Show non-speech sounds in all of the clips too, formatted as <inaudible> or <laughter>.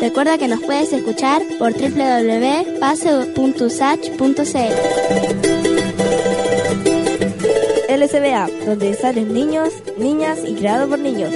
Recuerda que nos puedes escuchar por www.pase.usach.cl. LSBA, donde salen niños, niñas y creado por niños.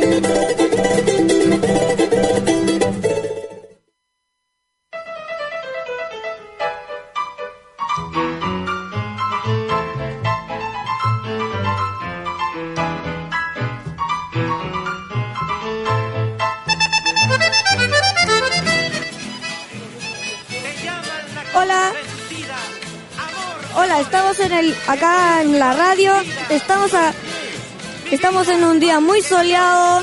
Acá en la radio. Estamos estamos en un día muy soleado.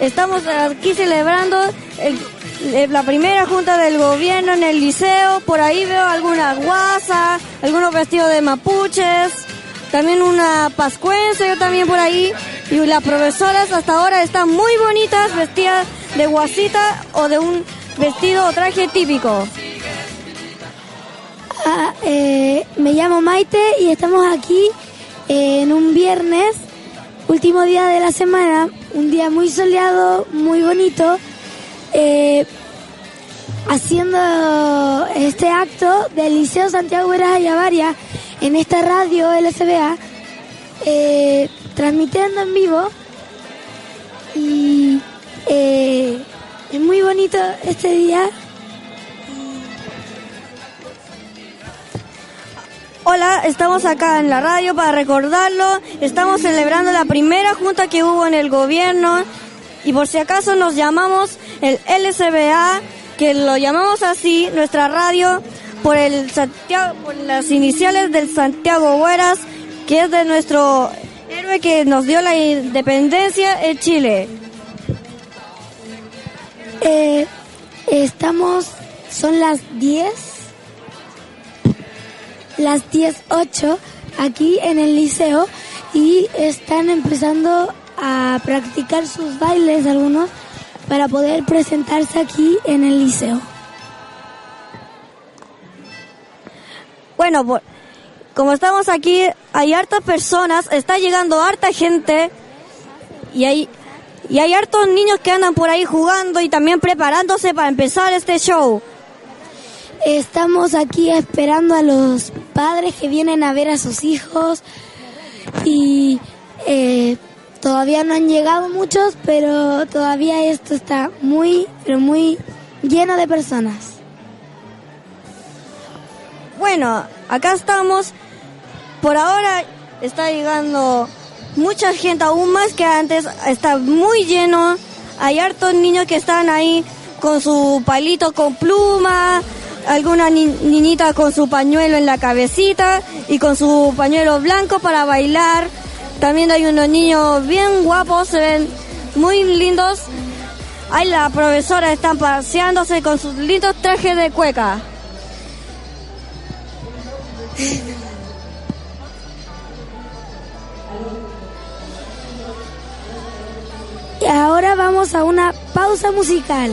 Estamos aquí celebrando el- eh, la primera junta del gobierno en el liceo. Por ahí veo algunas guasas, algunos vestidos de mapuches, también una pascuense, yo también por ahí. Y las profesoras hasta ahora están muy bonitas, vestidas de guasita o de un vestido o traje típico. Ah, eh, me llamo Maite y estamos aquí eh, en un viernes, último día de la semana, un día muy soleado, muy bonito, eh, haciendo este acto del Liceo Santiago Veras Ayavaria en esta radio LSBA, transmitiendo en vivo y es muy bonito este día. Hola, estamos acá en la radio para recordarlo. Estamos celebrando la primera junta que hubo en el gobierno y por si acaso nos llamamos el LSBA, que lo llamamos así, nuestra radio, por, el Santiago, por las iniciales del Santiago Hueras, que es de nuestro héroe que nos dio la independencia en Chile. Eh, estamos, son las 10, las 10.08 aquí en el liceo y están empezando a practicar sus bailes algunos para poder presentarse aquí en el liceo. Bueno, por- como estamos aquí, hay hartas personas, está llegando harta gente y hay, y hay hartos niños que andan por ahí jugando y también preparándose para empezar este show. Estamos aquí esperando a los padres que vienen a ver a sus hijos y eh, todavía no han llegado muchos, pero todavía esto está muy, pero muy lleno de personas. Bueno, acá estamos. Por ahora está llegando mucha gente, aún más que antes. Está muy lleno. Hay hartos niños que están ahí con su palito con pluma, alguna ni- niñita con su pañuelo en la cabecita y con su pañuelo blanco para bailar. También hay unos niños bien guapos, se ven muy lindos. Ahí la profesora están paseándose con sus lindos trajes de cueca. Y ahora vamos a una pausa musical.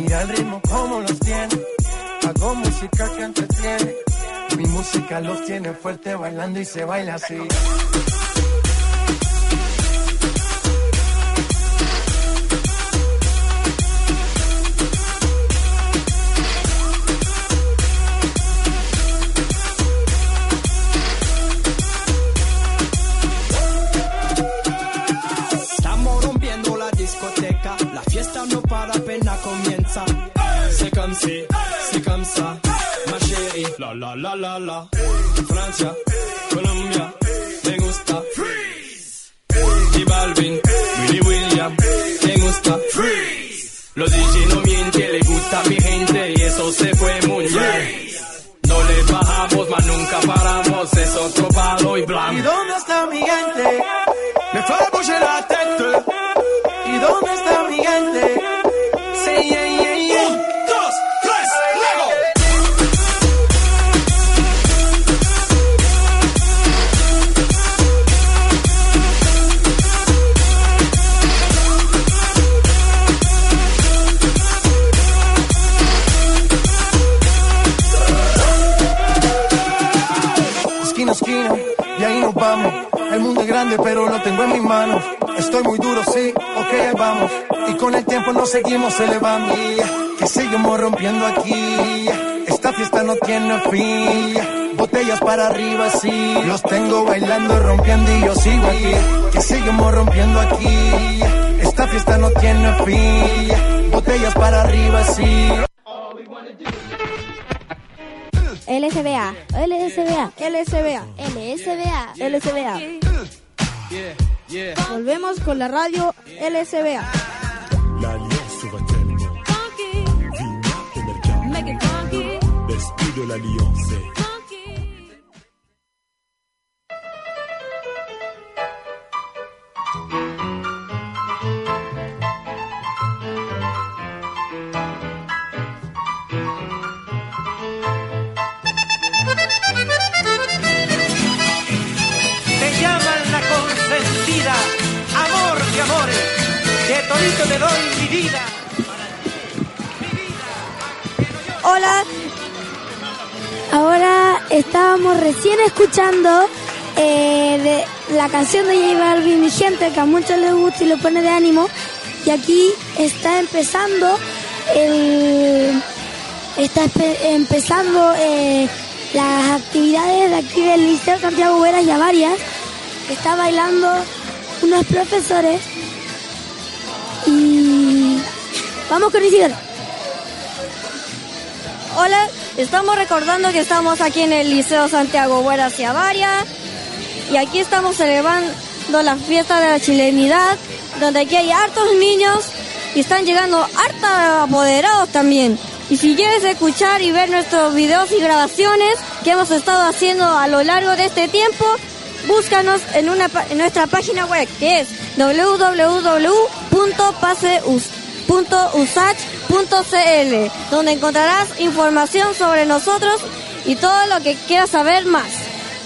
Mira el ritmo como los tiene. Hago música que entretiene. Mi música los tiene fuerte bailando y se baila así. Estamos rompiendo la discoteca. no para, apenas comienza. C'est si, c'est comme ça, ma chérie. La la la la la. Francia, Colombia, me gusta. Freeze. Y Balvin, Willy William, me gusta. Freeze. Los DJ no mienten, le gusta a mi gente y eso se fue muy bien. No le bajamos, mas nunca paramos, es otro palo y blanco. ¿Y dónde está pero lo tengo en mis manos. Estoy muy duro, sí, ok, vamos. Y con el tiempo nos seguimos elevando. Que seguimos rompiendo aquí. Esta fiesta no tiene fin. Botellas para arriba, sí. Los tengo bailando, rompiendo y yo sigo aquí. Que seguimos rompiendo aquí. Esta fiesta no tiene fin. Botellas para arriba, sí. LSBA. LSBA. LSBA. LSBA. LSBA. Volvemos con la radio LSBA. L'alliance va tellement. Vigna émergente. L'esprit de l'alliance. Te Hola, Ahora estábamos recién escuchando eh, la canción de J Balvin, mi gente, que a muchos les gusta y lo pone de ánimo. Y aquí está empezando está empezando eh, las actividades de aquí del Liceo Santiago Veras y varias. Está bailando unos profesores vamos con Isidoro. hola. Estamos recordando que estamos aquí en el Liceo Santiago Buenas y Avaria. Y aquí estamos celebrando la fiesta de la chilenidad, donde aquí hay hartos niños y están llegando hartos apoderados también. Y si quieres escuchar y ver nuestros videos y grabaciones que hemos estado haciendo a lo largo de este tiempo, búscanos en, nuestra página web que es www.paseus.usach.cl, donde encontrarás información sobre nosotros y todo lo que quieras saber más.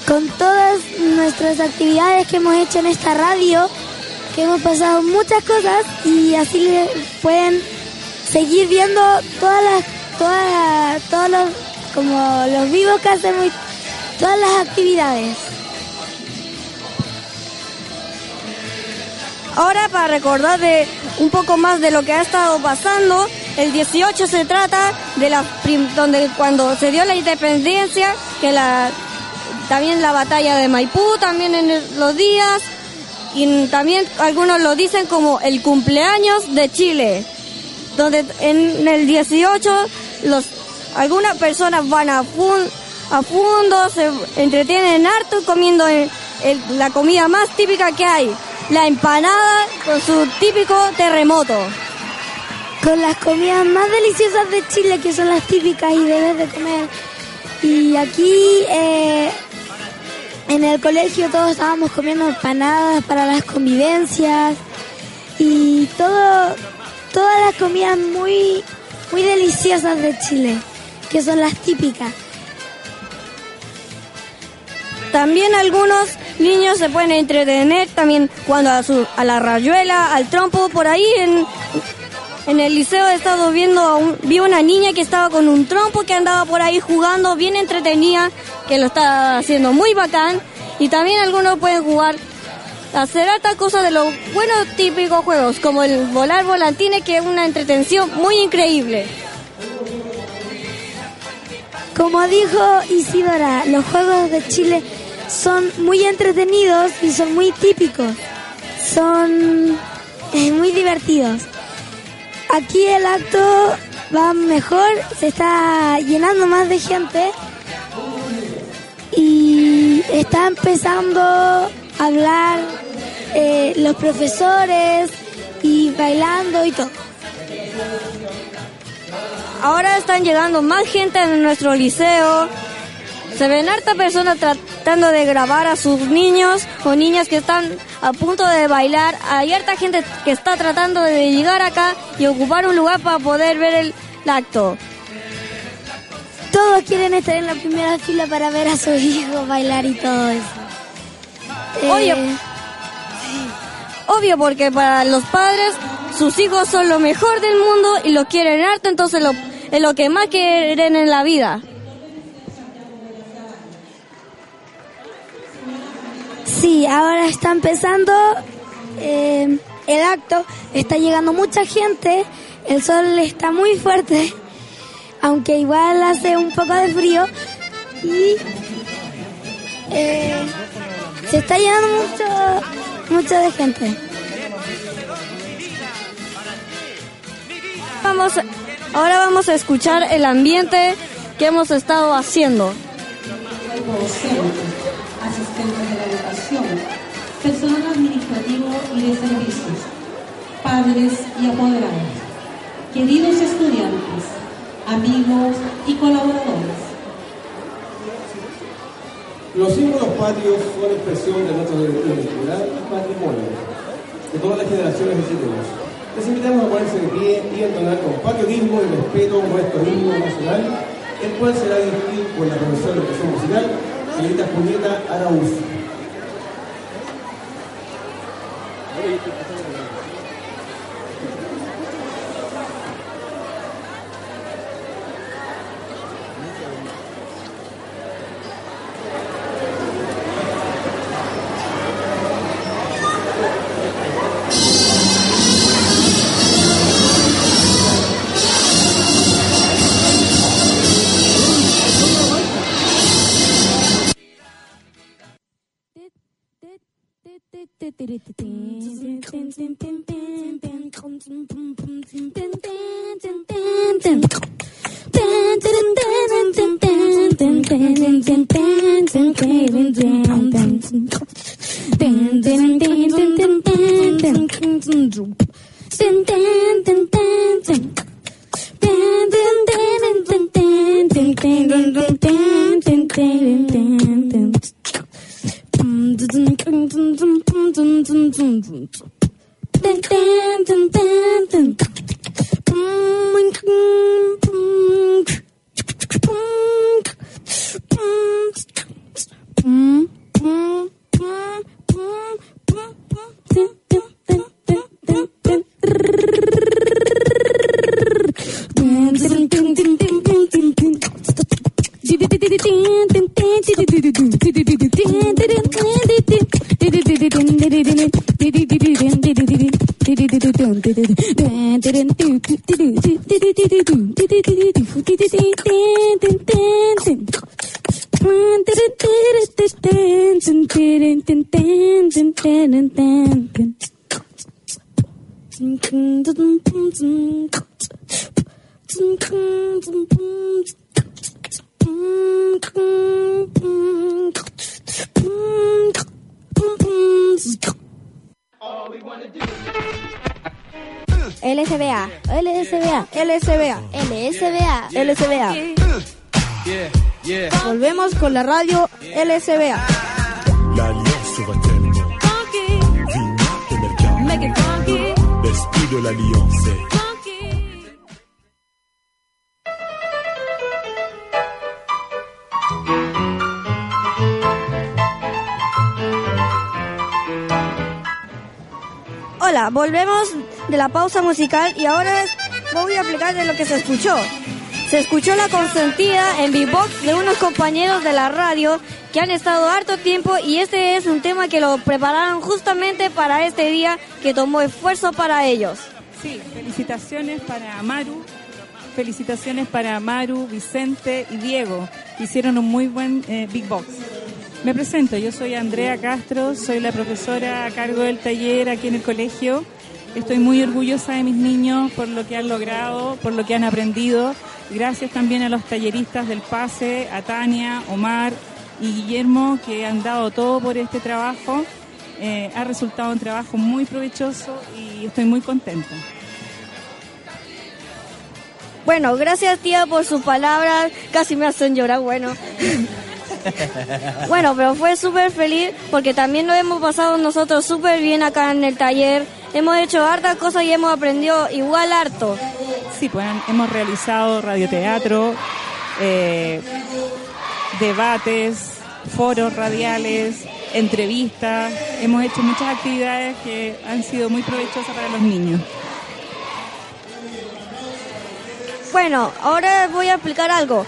con todas nuestras actividades que hemos hecho en esta radio, que hemos pasado muchas cosas y así pueden seguir viendo todas las, todas todos los, como los vivos que hacemos, todas las actividades. Ahora para recordar de un poco más de lo que ha estado pasando, el 18 se trata de la donde cuando se dio la independencia, que la también la batalla de Maipú, también en los días y también algunos lo dicen como el cumpleaños de Chile, donde en el 18 los algunas personas van a fun- a fondo, se entretienen harto comiendo la comida más típica que hay, la empanada con su típico terremoto. Con las comidas más deliciosas de Chile, que son las típicas y debes de comer. Y aquí eh, en el colegio todos estábamos comiendo empanadas para las convivencias y todo, todas las comidas muy, muy deliciosas de Chile, que son las típicas. También algunos niños se pueden entretener también cuando a, su- a la rayuela, al trompo, por ahí en, el liceo he estado viendo, a vi una niña que estaba con un trompo que andaba por ahí jugando, bien entretenida, que lo está haciendo muy bacán. Y también algunos pueden jugar, hacer harta cosa de los buenos típicos juegos, como el volar volantines, que es una entretención muy increíble. Como dijo Isidora, los juegos de Chile son muy entretenidos y son muy típicos. Son muy divertidos. aquí el acto va mejor, se está llenando más de gente y está empezando a hablar eh, los profesores y bailando y todo. Ahora están llegando más gente en nuestro liceo. Se ven harta personas tratando de grabar a sus niños o niñas que están a punto de bailar. Hay harta gente que está tratando de llegar acá y ocupar un lugar para poder ver el acto. Todos quieren estar en la primera fila para ver a sus hijos bailar y todo eso. Obvio. Eh, Obvio, porque para los padres sus hijos son lo mejor del mundo y lo quieren harto, entonces lo, es lo que más quieren en la vida. Sí, ahora está empezando eh, el acto, está llegando mucha gente, el sol está muy fuerte, aunque igual hace un poco de frío y eh, se está llenando mucho, mucho de gente. Vamos, ahora vamos a escuchar el ambiente que hemos estado haciendo. de la educación, personal administrativo y de servicios, padres y apoderados, queridos estudiantes, amigos y colaboradores. Los símbolos patrios son expresión de nuestra identidad y patrimonio, de todas las generaciones de chilenos. Les invitamos a ponerse de pie y entonar con patriotismo y respeto nuestro himno nacional, el cual será dirigido por la profesora de educación musical, señorita Julieta Araúz. LSBA, Hola, volvemos de la pausa musical y ahora voy a explicar de lo que se escuchó. Se escuchó la consentida en beatbox de unos compañeros de la radio que han estado harto tiempo y este es un tema que lo prepararon justamente para este día que tomó esfuerzo para ellos. Sí, felicitaciones para Maru, felicitaciones para Maru, Vicente y Diego, hicieron un muy buen eh, Big Box. Me presento, yo soy Andrea Castro, soy la profesora a cargo del taller aquí en el colegio Estoy muy orgullosa de mis niños por lo que han logrado, por lo que han aprendido. Gracias también a los talleristas del PASE, a Tania, Omar y Guillermo, que han dado todo por este trabajo. Eh, ha resultado un trabajo muy provechoso y estoy muy contenta. Bueno, gracias tía por sus palabras, casi me hacen llorar, bueno. <laughs> <laughs> bueno, pero fue súper feliz porque también lo hemos pasado nosotros súper bien acá en el taller. Hemos hecho hartas cosas y hemos aprendido igual harto. Sí, pues hemos realizado radioteatro, eh, debates, foros radiales, entrevistas. Hemos hecho muchas actividades que han sido muy provechosas para los niños. Bueno, ahora voy a explicar algo.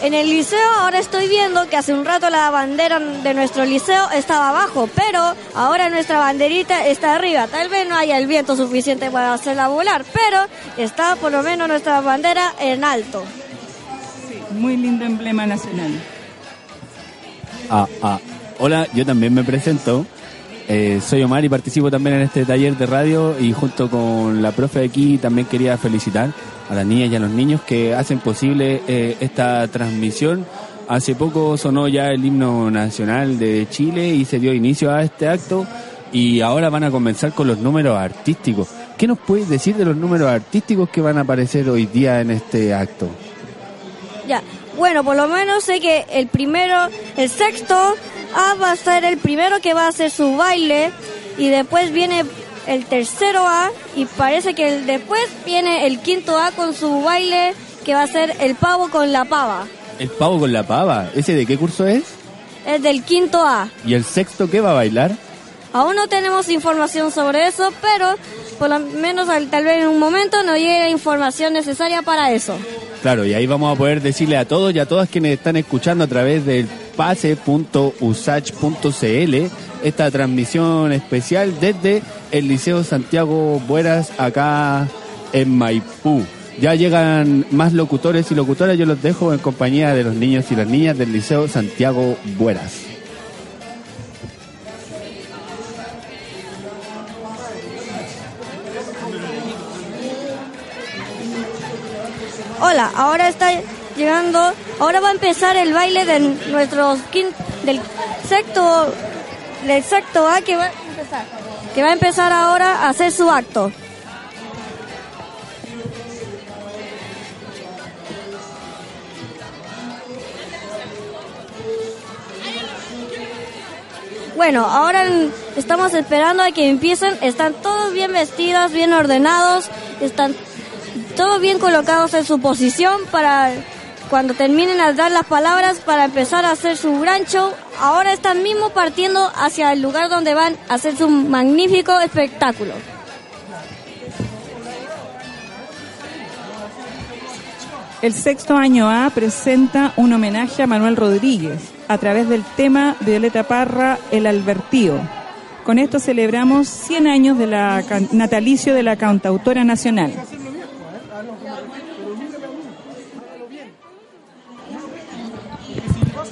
En el liceo ahora estoy viendo que hace un rato la bandera de nuestro liceo estaba abajo, pero ahora nuestra banderita está arriba. Tal vez no haya el viento suficiente para hacerla volar, pero está por lo menos nuestra bandera en alto. Sí, muy lindo emblema nacional. Ah, ah. Hola, yo también me presento. Eh, soy Omar y participo también en este taller de radio y junto con la profe de aquí también quería felicitar a las niñas y a los niños que hacen posible eh, esta transmisión. Hace poco sonó ya el himno nacional de Chile y se dio inicio a este acto y ahora van a comenzar con los números artísticos. ¿Qué nos puedes decir de los números artísticos que van a aparecer hoy día en este acto? Ya, bueno, por lo menos sé que el primero, el sexto A va a ser el primero que va a hacer su baile y después viene el tercero A y parece que después viene el quinto A con su baile que va a ser el pavo con la pava. ¿El pavo con la pava? ¿Ese de qué curso es? Es del quinto A. ¿Y el sexto qué va a bailar? Aún no tenemos información sobre eso, pero por lo menos tal vez en un momento nos llegue la información necesaria para eso. Claro, y ahí vamos a poder decirle a todos y a todas quienes están escuchando a través del pase.usach.cl esta transmisión especial desde el Liceo Santiago Bueras acá en Maipú. Ya llegan más locutores y locutoras, yo los dejo en compañía de los niños y las niñas del Liceo Santiago Bueras. Hola, ahora está llegando, ahora va a empezar el baile de nuestros del sexto, del sexto A que va a empezar, que va a empezar ahora a hacer su acto. Bueno, ahora estamos esperando a que empiecen. Están todos bien vestidos, bien ordenados. Están todos bien colocados en su posición para cuando terminen de dar las palabras para empezar a hacer su gran show. Ahora están mismo partiendo hacia el lugar donde van a hacer su magnífico espectáculo. El sexto año A presenta un homenaje a Manuel Rodríguez a través del tema de Violeta Parra, El Albertío. Con esto celebramos 100 años de la natalicio de la cantautora nacional.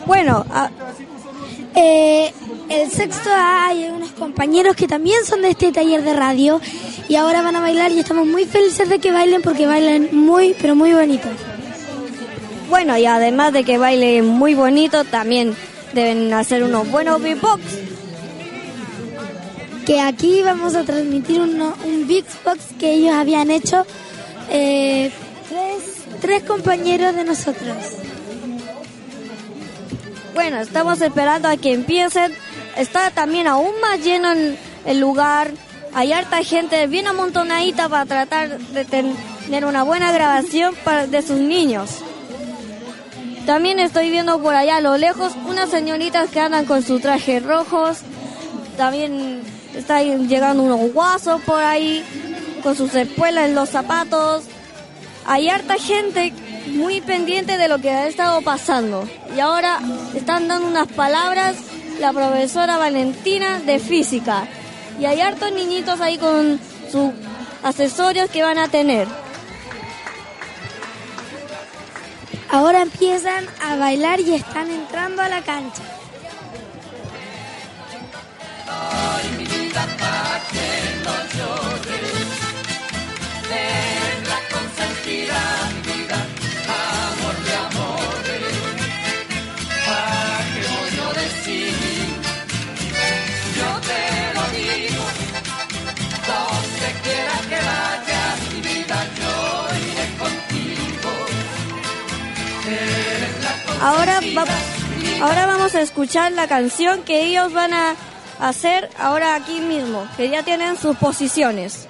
Bueno, eh, el sexto A hay unos compañeros que también son de este taller de radio y ahora van a bailar y estamos muy felices de que bailen porque bailan muy, pero muy bonito. Bueno, y además de que bailen muy bonito, también deben hacer unos buenos beatbox. Que aquí vamos a transmitir un beatbox que ellos habían hecho eh, tres, tres compañeros de nosotros. Bueno, estamos esperando a que empiecen. Está también aún más lleno el, lugar. Hay harta gente bien amontonadita para tratar de tener una buena grabación de sus niños. También estoy viendo por allá a lo lejos unas señoritas que andan con sus trajes rojos. También están llegando unos guasos por ahí con sus espuelas en los zapatos. Hay harta gente muy pendiente de lo que ha estado pasando. Y ahora están dando unas palabras la profesora Valentina de física. Y hay hartos niñitos ahí con sus accesorios que van a tener. Ahora empiezan a bailar y están entrando a la cancha. Ay, mi vida, pa' que no llores. Ahora, va, ahora vamos a escuchar la canción que ellos van a hacer ahora aquí mismo, que ya tienen sus posiciones.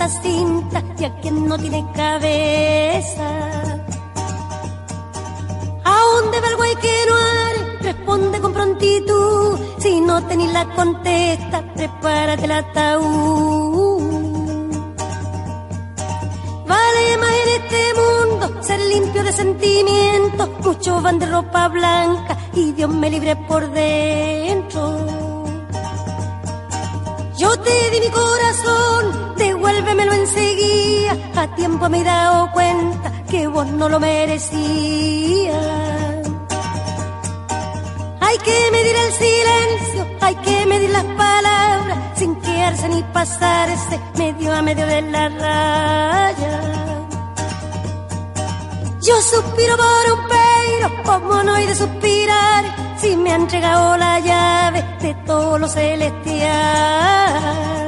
Tanta cinta y a quien no tiene cabeza. ¿A dónde va el guay que no are? Responde con prontitud. Si no tenés la contesta, prepárate el ataúd. Vale más en este mundo ser limpio de sentimientos. Muchos van de ropa blanca y Dios me libre por dentro. Yo te di mi corazón, devuélvemelo enseguida. A tiempo me he dado cuenta que vos no lo merecías. Hay que medir el silencio, hay que medir las palabras, sin quedarse ni pasarse medio a medio de la raya. Yo suspiro por un peiro, como no hay de suspirar, si me han entregado la llave de todo lo celestial.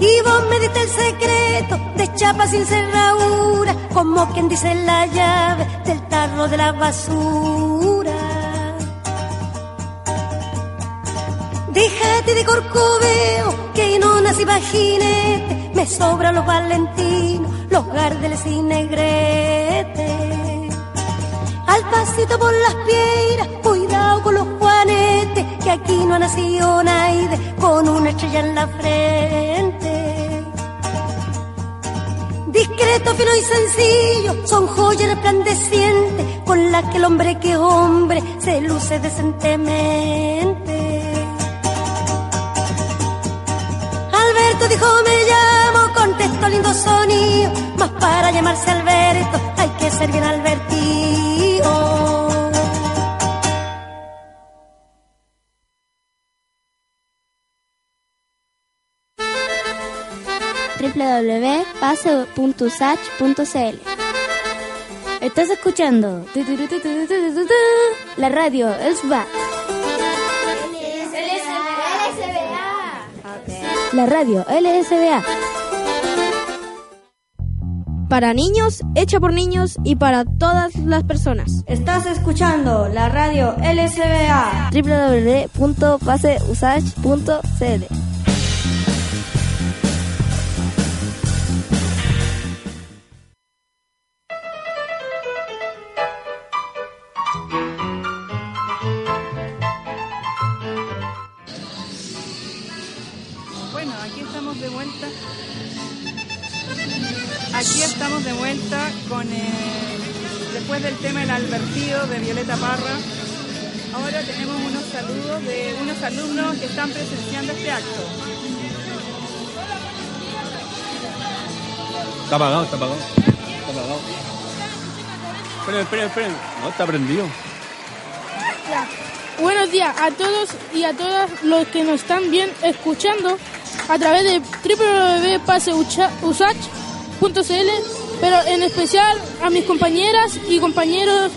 Y vos me diste el secreto de chapa sin cerradura, como quien dice la llave del tarro de la basura. Déjate de corcoveo, que no nací jinete, me sobran los valentinos, los gardeles y negretes. Al pasito por las piedras, cuidado con los juanetes, que aquí no ha nacido nadie con una estrella en la frente. Discreto, fino y sencillo, son joyas resplandecientes, con las que el hombre que hombre se luce decentemente. Alberto dijo me llamo, contestó lindo sonido, mas para llamarse Alberto hay que ser bien albertido. www.pase.usach.cl. Estás escuchando la radio Elsbach. La radio LSBA. Para niños, hecha por niños y para todas las personas. Estás escuchando la radio LSBA. www.paseusage.cl Violeta Parra. Ahora tenemos unos saludos de unos alumnos que están presenciando este acto. Está apagado, está apagado. Está apagado. Esperen, esperen, esperen. No, está prendido. Buenos días a todos y a todas los que nos están bien escuchando a través de www.paseusach.cl, pero en especial a mis compañeras y compañeros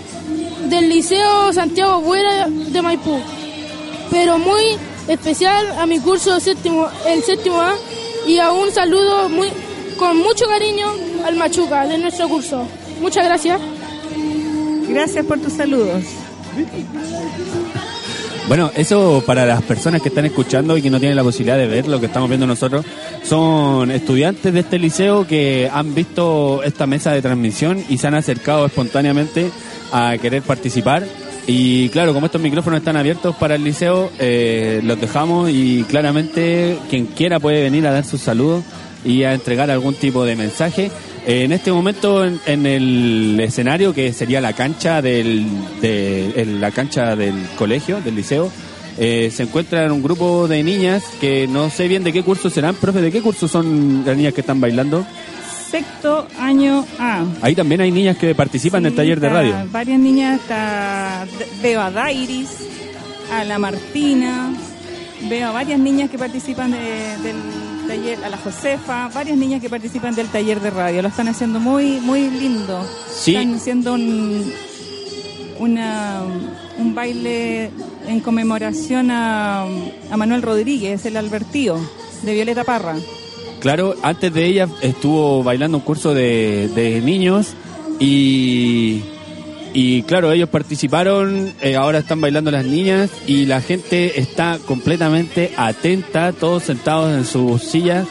del Liceo Santiago Buera de Maipú, pero muy especial a mi curso séptimo, el séptimo A, y a un saludo muy con mucho cariño al Machuca de nuestro curso. Muchas gracias. Gracias por tus saludos. Bueno, eso para las personas que están escuchando y que no tienen la posibilidad de ver lo que estamos viendo nosotros, son estudiantes de este liceo que han visto esta mesa de transmisión y se han acercado espontáneamente a querer participar. Y claro, como estos micrófonos están abiertos para el liceo, eh, los dejamos y claramente quien quiera puede venir a dar sus saludos y a entregar algún tipo de mensaje. En este momento en, en el escenario que sería la cancha del de, en la cancha del colegio del liceo eh, se encuentran un grupo de niñas que no sé bien de qué curso serán. Profe de qué curso son las niñas que están bailando Sexto año A. ahí también hay niñas que participan del taller de radio. Varias niñas, está, veo a Dairis, a la Martina, Veo a varias niñas que participan de- del taller, a la Josefa, varias niñas que participan del taller de radio. Lo están haciendo muy, muy lindo. Sí. Están haciendo un, una, un baile en conmemoración a, a Manuel Rodríguez, el Albertío, de Violeta Parra. Claro, antes de ella estuvo bailando un curso de, de niños y, y claro, ellos participaron, eh, ahora están bailando las niñas y la gente está completamente atenta, todos sentados en sus sillas,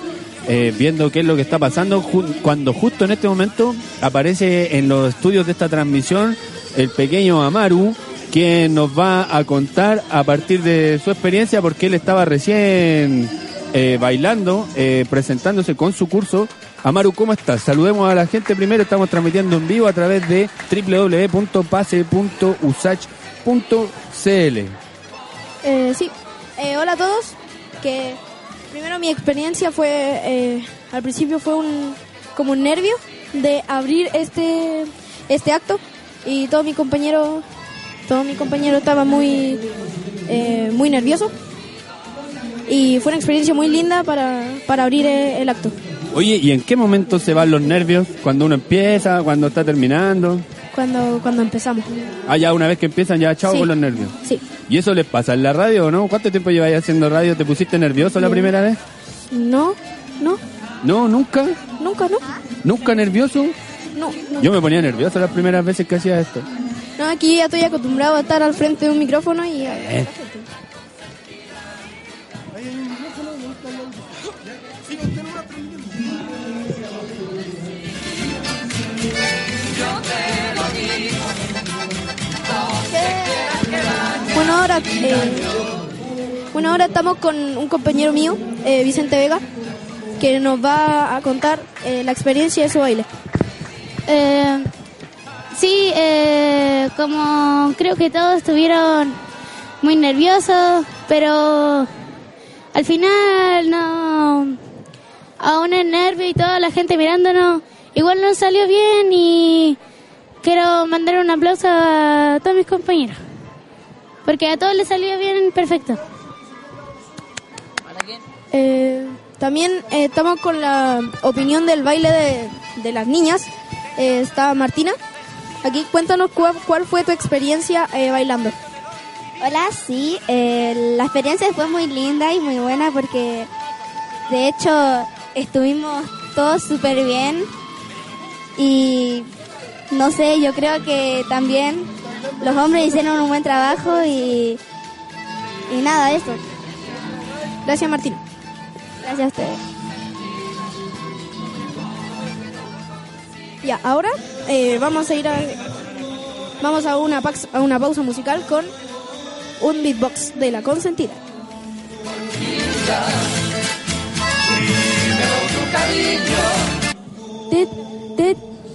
eh, viendo qué es lo que está pasando, cuando justo en este momento aparece en los estudios de esta transmisión el pequeño Amaru, quien nos va a contar a partir de su experiencia, porque él estaba recién eh, bailando, presentándose con su curso. Amaru, ¿cómo estás? Saludemos a la gente primero, estamos transmitiendo en vivo a través de www.pase.usach.cl. Eh, sí, Eh, hola a todos. Que primero mi experiencia fue, eh, al principio fue un como un nervio de abrir este este acto y todo mi compañero todo mi compañero estaba muy eh, muy nervioso y fue una experiencia muy linda para, para abrir eh, el acto. Oye, ¿y en qué momento se van los nervios? ¿Cuando uno empieza? ¿Cuando está terminando? Cuando cuando empezamos. Ah, ya una vez que empiezan, ya chao Sí. con los nervios. Sí. ¿Y eso les pasa en la radio o no? ¿Cuánto tiempo lleváis haciendo radio? ¿Te pusiste nervioso la No. primera vez? No, no, No, nunca. nunca, no. ¿Nunca nervioso? No, no. Yo me ponía nervioso las primeras veces que hacía esto. No, aquí ya estoy acostumbrado a estar al frente de un micrófono y a- Eh. Eh, bueno, ahora estamos con un compañero mío, eh, Vicente Vega, que nos va a contar eh, la experiencia de su baile. Sí, como creo que todos estuvieron muy nerviosos, pero al final no, aún el nervio y toda la gente mirándonos, igual nos salió bien y quiero mandar un aplauso a todos mis compañeros, porque a todos les salió bien perfecto. Eh, también eh, estamos con la opinión del baile de, de las niñas. Eh, está Martina. Aquí cuéntanos cuál, cuál fue tu experiencia eh, bailando. Hola, sí, eh, la experiencia fue muy linda y muy buena porque de hecho estuvimos todos súper bien y no sé, yo creo que también los hombres hicieron un buen trabajo y, y nada, esto. Gracias Martín. Gracias a ustedes. Ya, ahora eh, vamos a ir a, vamos a una, pax, a una pausa musical con un beatbox de la consentida. Tit, tit.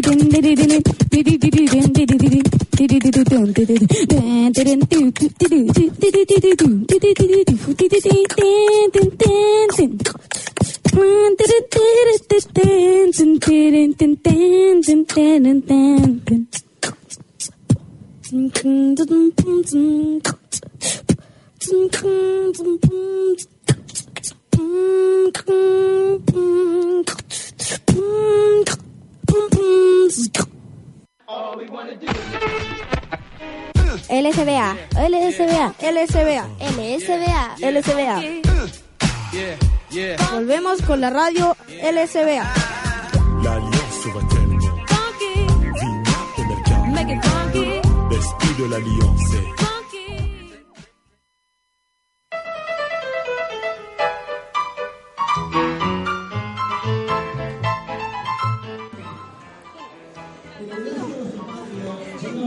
Mmm, LSBA, LSBA, LSBA, LSBA, LSBA. Volvemos con la radio LSBA. La alianza va de. Despido la.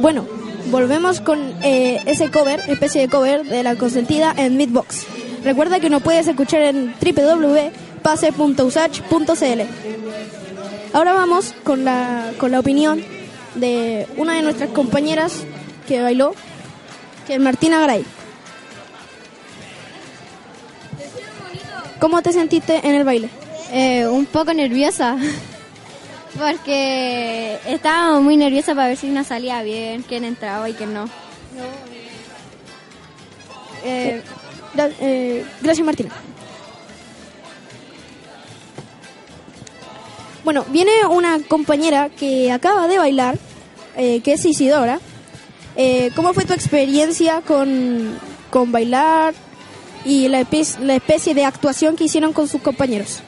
Bueno, volvemos con eh, ese cover, especie de cover de la consentida en Midbox. Recuerda que nos puedes escuchar en www.pase.usach.cl. Ahora vamos con la, con la opinión de una de nuestras compañeras que bailó, que es Martina Garay. ¿Cómo te sentiste en el baile? Eh, un poco nerviosa. <laughs> Porque estaba muy nerviosa para ver si nos salía bien, quién entraba y quién no. Eh, gra- eh, gracias, Martina. Bueno, viene una compañera que acaba de bailar, eh, que es Isidora. Eh, ¿Cómo fue tu experiencia con, con bailar y la especie de actuación que hicieron con sus compañeros?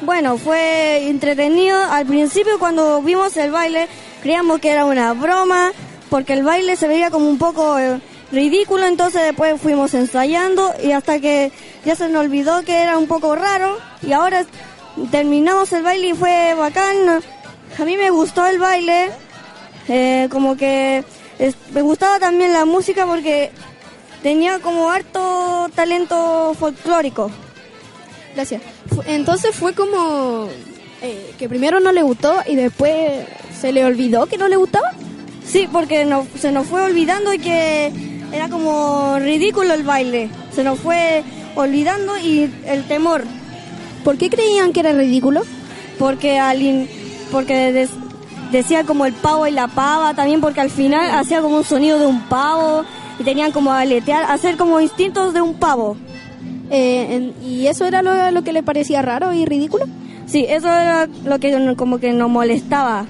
Bueno, fue entretenido. Al principio cuando vimos el baile creíamos que era una broma porque el baile se veía como un poco eh, ridículo, entonces después fuimos ensayando y hasta que ya se nos olvidó que era un poco raro y ahora terminamos el baile y fue bacán. A mí me gustó el baile, eh, como que es- me gustaba también la música porque tenía como harto talento folclórico. Gracias. Entonces fue como eh, que primero no le gustó y después se le olvidó que no le gustaba. Sí, porque no, se nos fue olvidando y que era como ridículo el baile. Se nos fue olvidando y el temor. ¿Por qué creían que era ridículo? Porque al in- porque des- decía como el pavo y la pava, también porque al final hacía como un sonido de un pavo y tenían como aletear, hacer como instintos de un pavo. Eh, en- ¿Y eso era lo, lo que le parecía raro y ridículo? Sí, eso era lo que como que nos molestaba.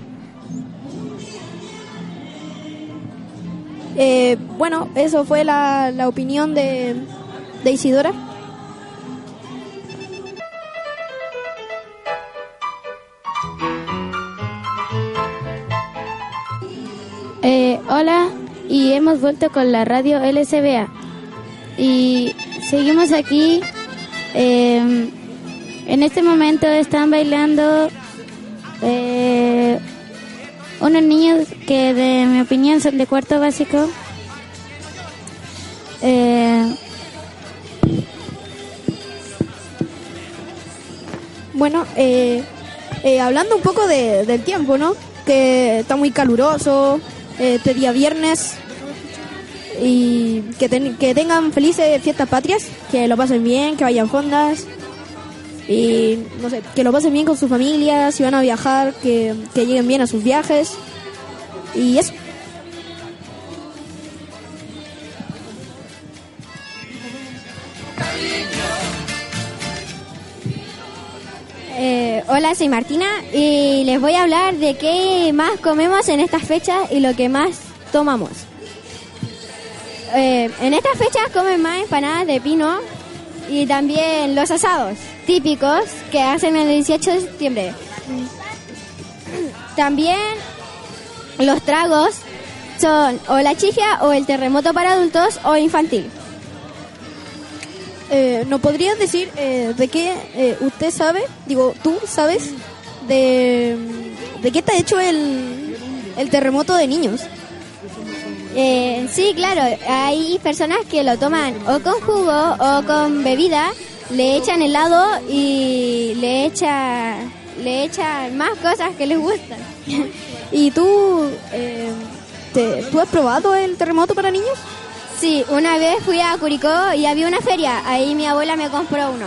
Eh, bueno, eso fue la, la opinión de, de Isidora. Eh, hola, y hemos vuelto con la radio LSBA. Y seguimos aquí. eh, en este momento están bailando eh, unos niños que, de mi opinión, son de cuarto básico. Eh, Bueno, eh, eh, hablando un poco de- del tiempo, ¿no? Que está muy caluroso, este día viernes, y que, ten- que tengan felices fiestas patrias, que lo pasen bien, que vayan fondas, y no sé, que lo pasen bien con sus familias, si van a viajar, que, que lleguen bien a sus viajes, y eso. Eh, hola, soy Martina y les voy a hablar de qué más comemos en estas fechas y lo que más tomamos. Eh, en estas fechas comen más empanadas de pino y también los asados típicos que hacen el 18 de septiembre. También los tragos son o la chigia o el terremoto para adultos o infantil. Eh, ¿Nos podrías decir eh, de qué eh, usted sabe, digo, tú sabes, de, de qué está hecho el, el terremoto de niños? Eh, sí, claro, hay personas que lo toman o con jugo o con bebida, le echan helado y le echan, le echan más cosas que les gustan. <laughs> ¿Y tú, eh, te- tú has probado el terremoto para niños? Sí, una vez fui a Curicó y había una feria, ahí mi abuela me compró uno.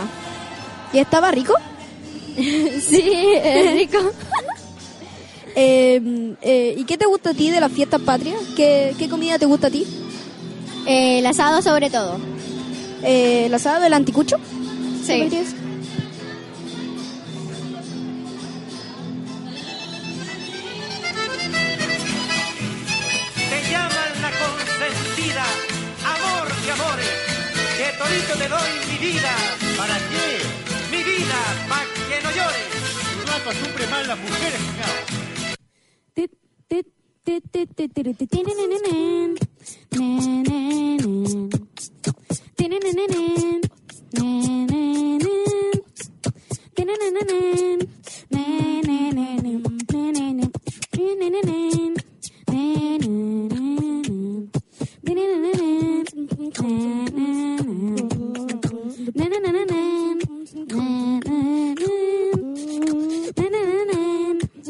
¿Y estaba rico? <laughs> sí, rico. Eh, eh, ¿Y qué te gusta a ti de las fiestas patrias? ¿Qué, qué comida te gusta a ti? Eh, el asado sobre todo. Eh, ¿El asado del anticucho? Sí. te doy mi vida. ¿Para qué? Mi vida, para que no llores. No acostumbres mal las mujeres. na na na na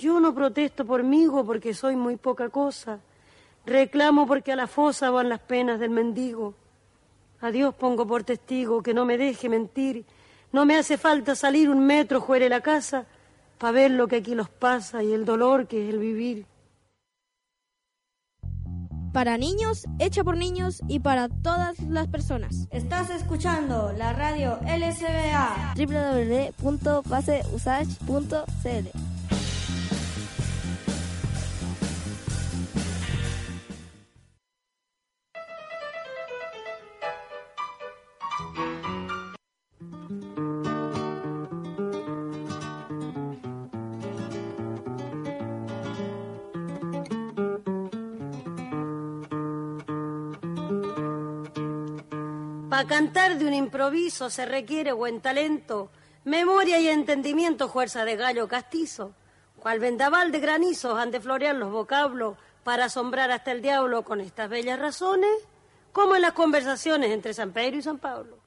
Yo no protesto por mí porque soy muy poca cosa. Reclamo porque a la fosa van las penas del mendigo. A Dios pongo por testigo que no me deje mentir. No me hace falta salir un metro fuera de la casa para ver lo que aquí los pasa y el dolor que es el vivir. Para niños, hecha por niños y para todas las personas. Estás escuchando la radio LSBA. www.paseusage.cl Para cantar de un improviso se requiere buen talento, memoria y entendimiento, fuerza de gallo castizo. Cual vendaval de granizos han de florear los vocablos para asombrar hasta el diablo con estas bellas razones, como en las conversaciones entre San Pedro y San Pablo.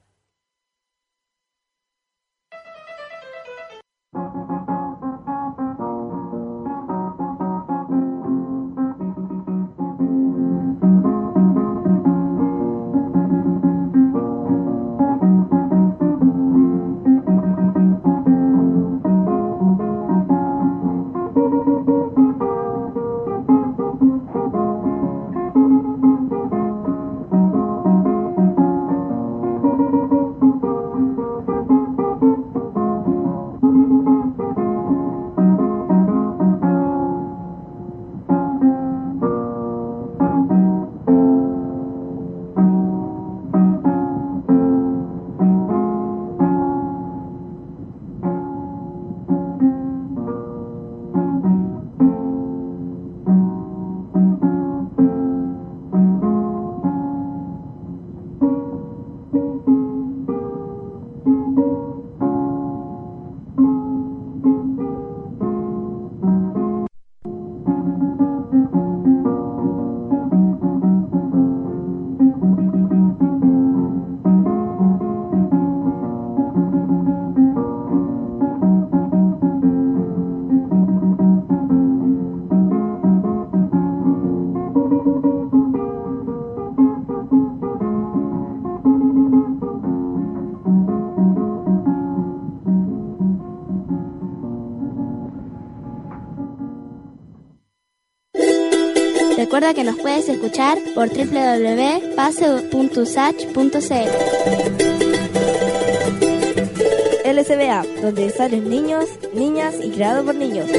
Recuerda que nos puedes escuchar por www.pase.usach.cl. LSBA, donde salen niños, niñas y creado por niños.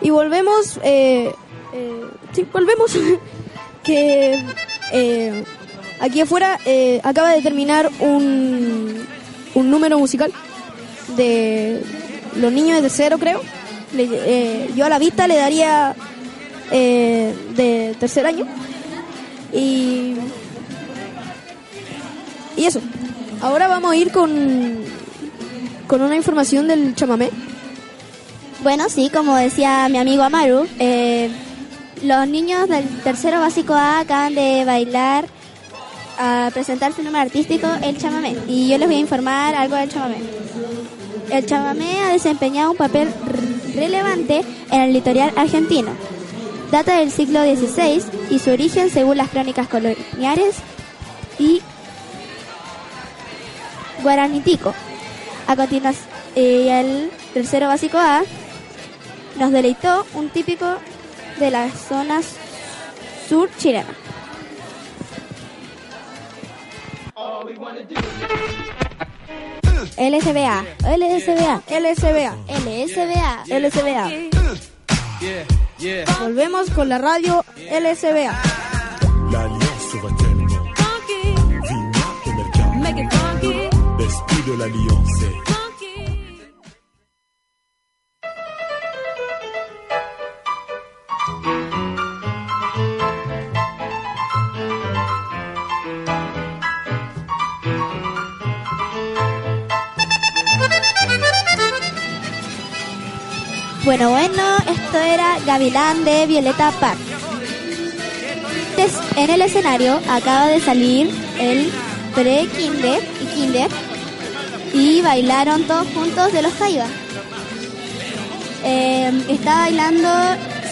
Y volvemos, eh, eh, sí, volvemos. <laughs> aquí afuera eh, acaba de terminar un, un número musical de los niños de cero, creo. Eh, yo a la vista le daría eh, de tercer año. Y, y eso. Ahora vamos a ir con, con una información del chamamé. Bueno, sí, como decía mi amigo Amaru, eh, los niños del tercero básico A acaban de bailar a presentar su número artístico, el chamamé. Y yo les voy a informar algo del chamamé. El chamamé ha desempeñado un papel relevante en el litoral argentino. Data del siglo XVI y su origen, según las crónicas coloniales y guaranitico. A continuación, eh, el tercero básico A nos deleitó un típico de las zonas sur chilena. LSBA, LSBA, LSBA, LSBA, LSBA. Volvemos con la radio LSBA. L'alliance va tellement. Vigna emergente. Despido l'alliance. Bueno, bueno, esto era Gavilán de Violeta Park. En el escenario acaba de salir el pre-kinder y kinder y bailaron todos juntos de los Jaivas. Eh, está bailando,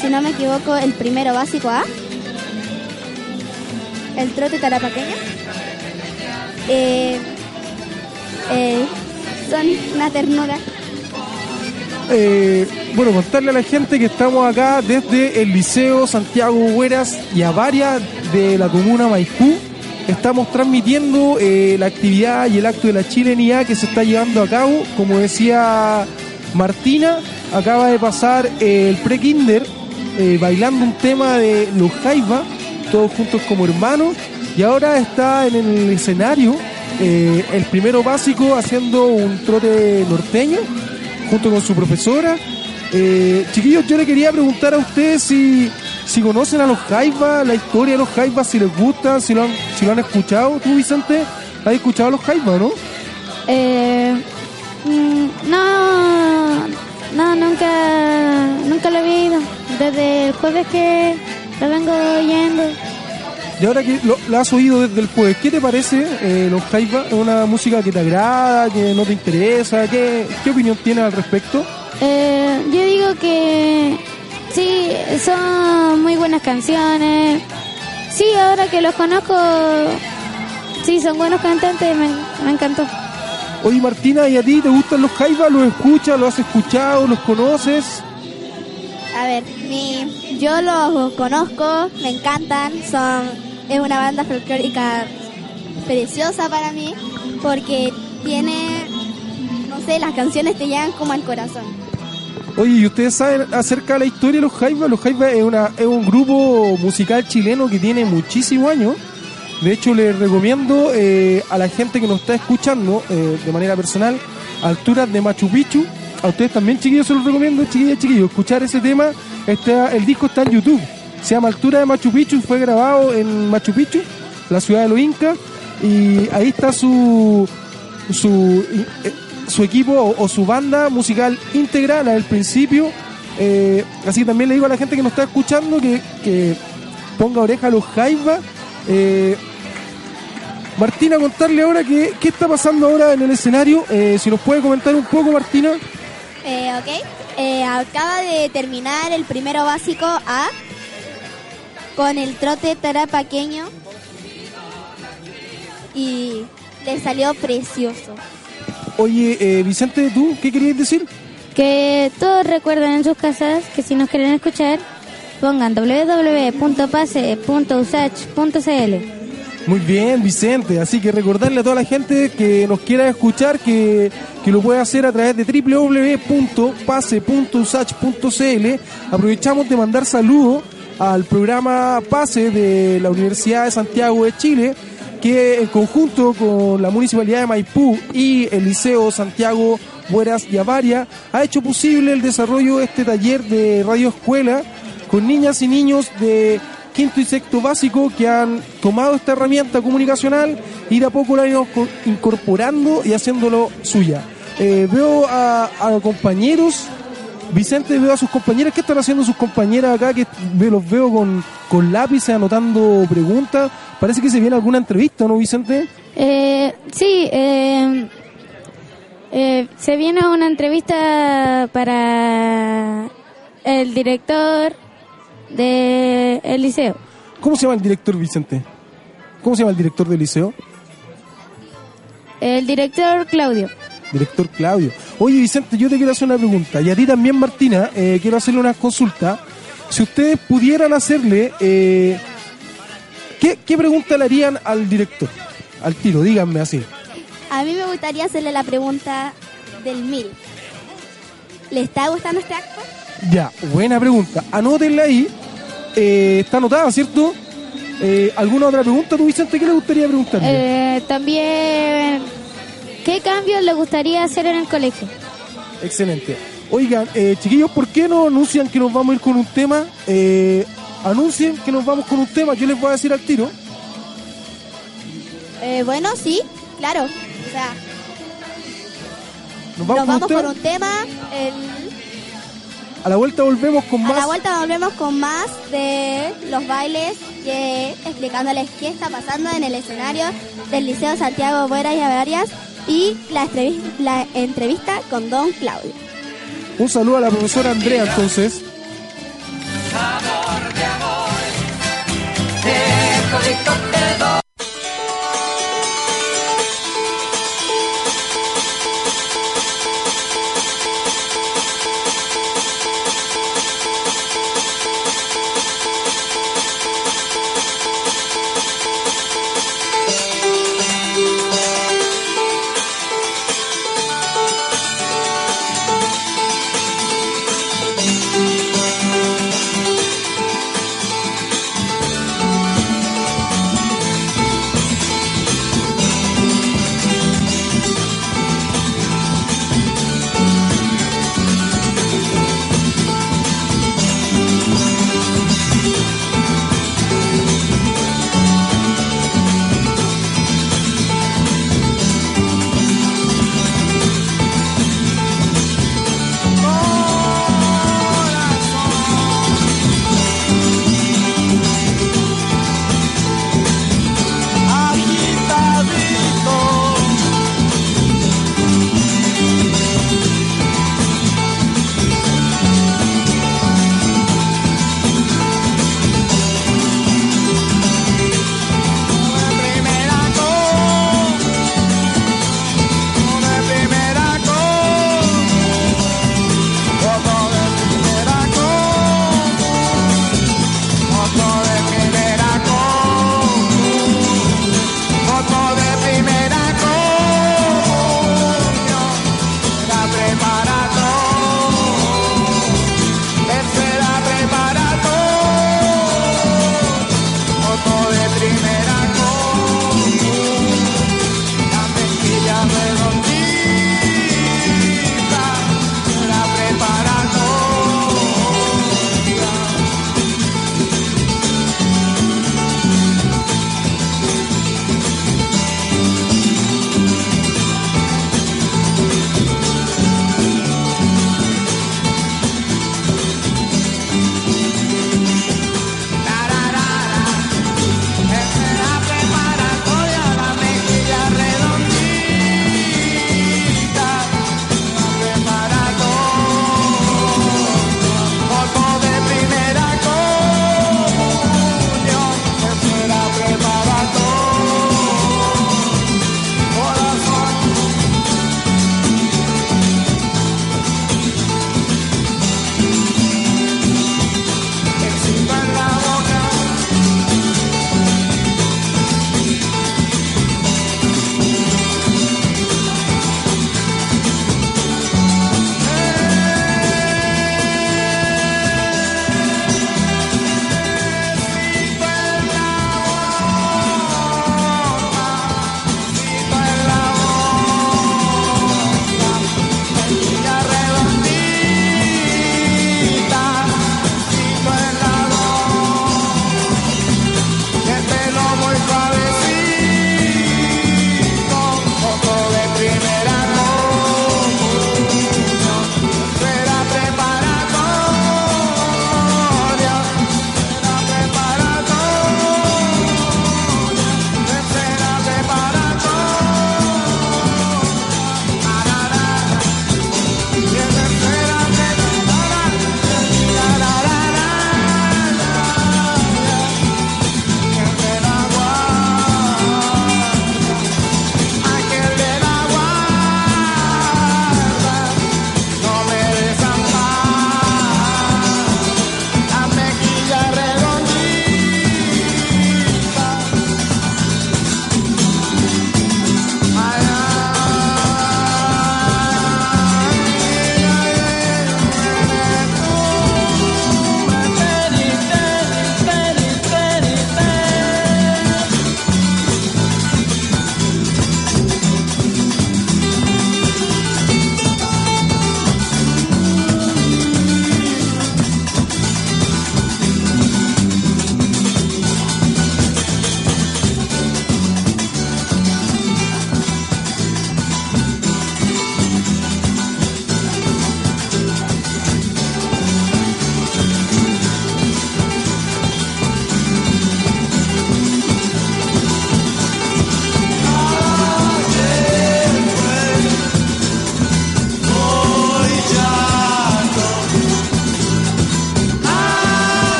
si no me equivoco, el primero básico A, el trote tarapaqueño. Eh, eh, son una ternura. Eh, bueno, contarle a la gente que estamos acá desde el Liceo Santiago Hueras y a varias de la comuna Maipú. Estamos transmitiendo eh, la actividad y el acto de la chilenidad que se está llevando a cabo. Como decía Martina, acaba de pasar el pre-kinder eh, bailando un tema de los Jaiba, todos juntos como hermanos. Y ahora está en el escenario el primero básico haciendo un trote norteño junto con su profesora. Eh, chiquillos, yo le quería preguntar a ustedes si, si conocen a los Jaivas, la historia de los Jaivas, si les gusta, si lo han, si lo han escuchado. ¿Tú, Vicente, has escuchado a los Jaivas, no? Eh, mm, no, no, nunca, nunca lo había ido. Desde el jueves que lo vengo oyendo. Y ahora que lo, lo has oído desde el jueves, ¿qué te parece eh, los Jaivas? ¿Es una música que te agrada, que no te interesa? ¿Qué, qué opinión tienes al respecto? Eh, yo digo que sí, son muy buenas canciones. Sí, ahora que los conozco, sí, son buenos cantantes, me, me encantó. Oye, Martina, ¿y a ti te gustan los Jaivas? ¿Los escuchas? ¿Los has escuchado? ¿Los conoces? A ver, mi, yo los conozco, me encantan, son es una banda folclórica preciosa para mí porque tiene, no sé, las canciones te llegan como al corazón. Oye, ¿y ustedes saben acerca de la historia de los Jaivas? Los Jaivas es, una, es un grupo musical chileno que tiene muchísimos años. De hecho, les recomiendo eh, a la gente que nos está escuchando eh, de manera personal, Alturas de Machu Picchu. A ustedes también, chiquillos, se los recomiendo, chiquillas, chiquillos, escuchar ese tema. Está, el disco está en YouTube. Se llama Altura de Machu Picchu fue grabado en Machu Picchu, la ciudad de los Incas. Y ahí está su, su, eh, su equipo o, su banda musical íntegra, la del principio. Eh, así que también le digo a la gente que nos está escuchando que, que ponga oreja a los Jaivas. Eh, Martina, contarle ahora que, qué está pasando ahora en el escenario. Si nos puede comentar un poco, Martina. Ok, acaba de terminar el primero básico A con el trote tarapaqueño y le salió precioso. Oye, eh, Vicente, ¿tú qué querías decir? Que todos recuerden en sus casas que si nos quieren escuchar, pongan www.pase.usach.cl. Muy bien, Vicente. Así que recordarle a toda la gente que nos quiera escuchar que, que lo puede hacer a través de www.pase.usach.cl. Aprovechamos de mandar saludos al programa PASE de la Universidad de Santiago de Chile, que en conjunto con la Municipalidad de Maipú y el Liceo Santiago Bueras y Avaria ha hecho posible el desarrollo de este taller de radio escuela con niñas y niños de quinto y sexto básico que han tomado esta herramienta comunicacional y de a poco la han ido co- incorporando y haciéndolo suya. Eh, veo a compañeros, Vicente, veo a sus compañeras, ¿qué están haciendo sus compañeras acá? Que ve- los veo con, con lápices anotando preguntas. Parece que se viene alguna entrevista, ¿no, Vicente? Eh, sí, eh, eh, se viene una entrevista para el director del liceo. ¿Cómo se llama el director, Vicente? ¿Cómo se llama el director del liceo? El director Claudio. Director Claudio. Oye, Vicente, yo te quiero hacer una pregunta. Y a ti también, Martina, eh, quiero hacerle una consulta. Si ustedes pudieran hacerle, eh, ¿qué, ¿qué pregunta le harían al director? Al tiro, díganme así. A mí me gustaría hacerle la pregunta del mil. ¿Le está gustando este acto? Ya, buena pregunta. Anótenla ahí. Eh, está anotada, ¿cierto? Eh, ¿Alguna otra pregunta, tú, Vicente? ¿Qué le gustaría preguntarle? Eh, también, ¿qué cambios le gustaría hacer en el colegio? Excelente. Oigan, eh, chiquillos, ¿por qué no anuncian que nos vamos a ir con un tema? Eh, anuncien que nos vamos con un tema. Yo les voy a decir al tiro. Eh, bueno, sí, claro. O sea, Nos vamos, nos con vamos un tema. por un tema. el- A la vuelta volvemos con A más. la vuelta volvemos con más de los bailes, que, explicándoles qué está pasando en el escenario del Liceo Santiago Bueras y Avarias y la, entrevi- la entrevista con Don Claudio. Un saludo a la profesora Andrea, entonces. Thank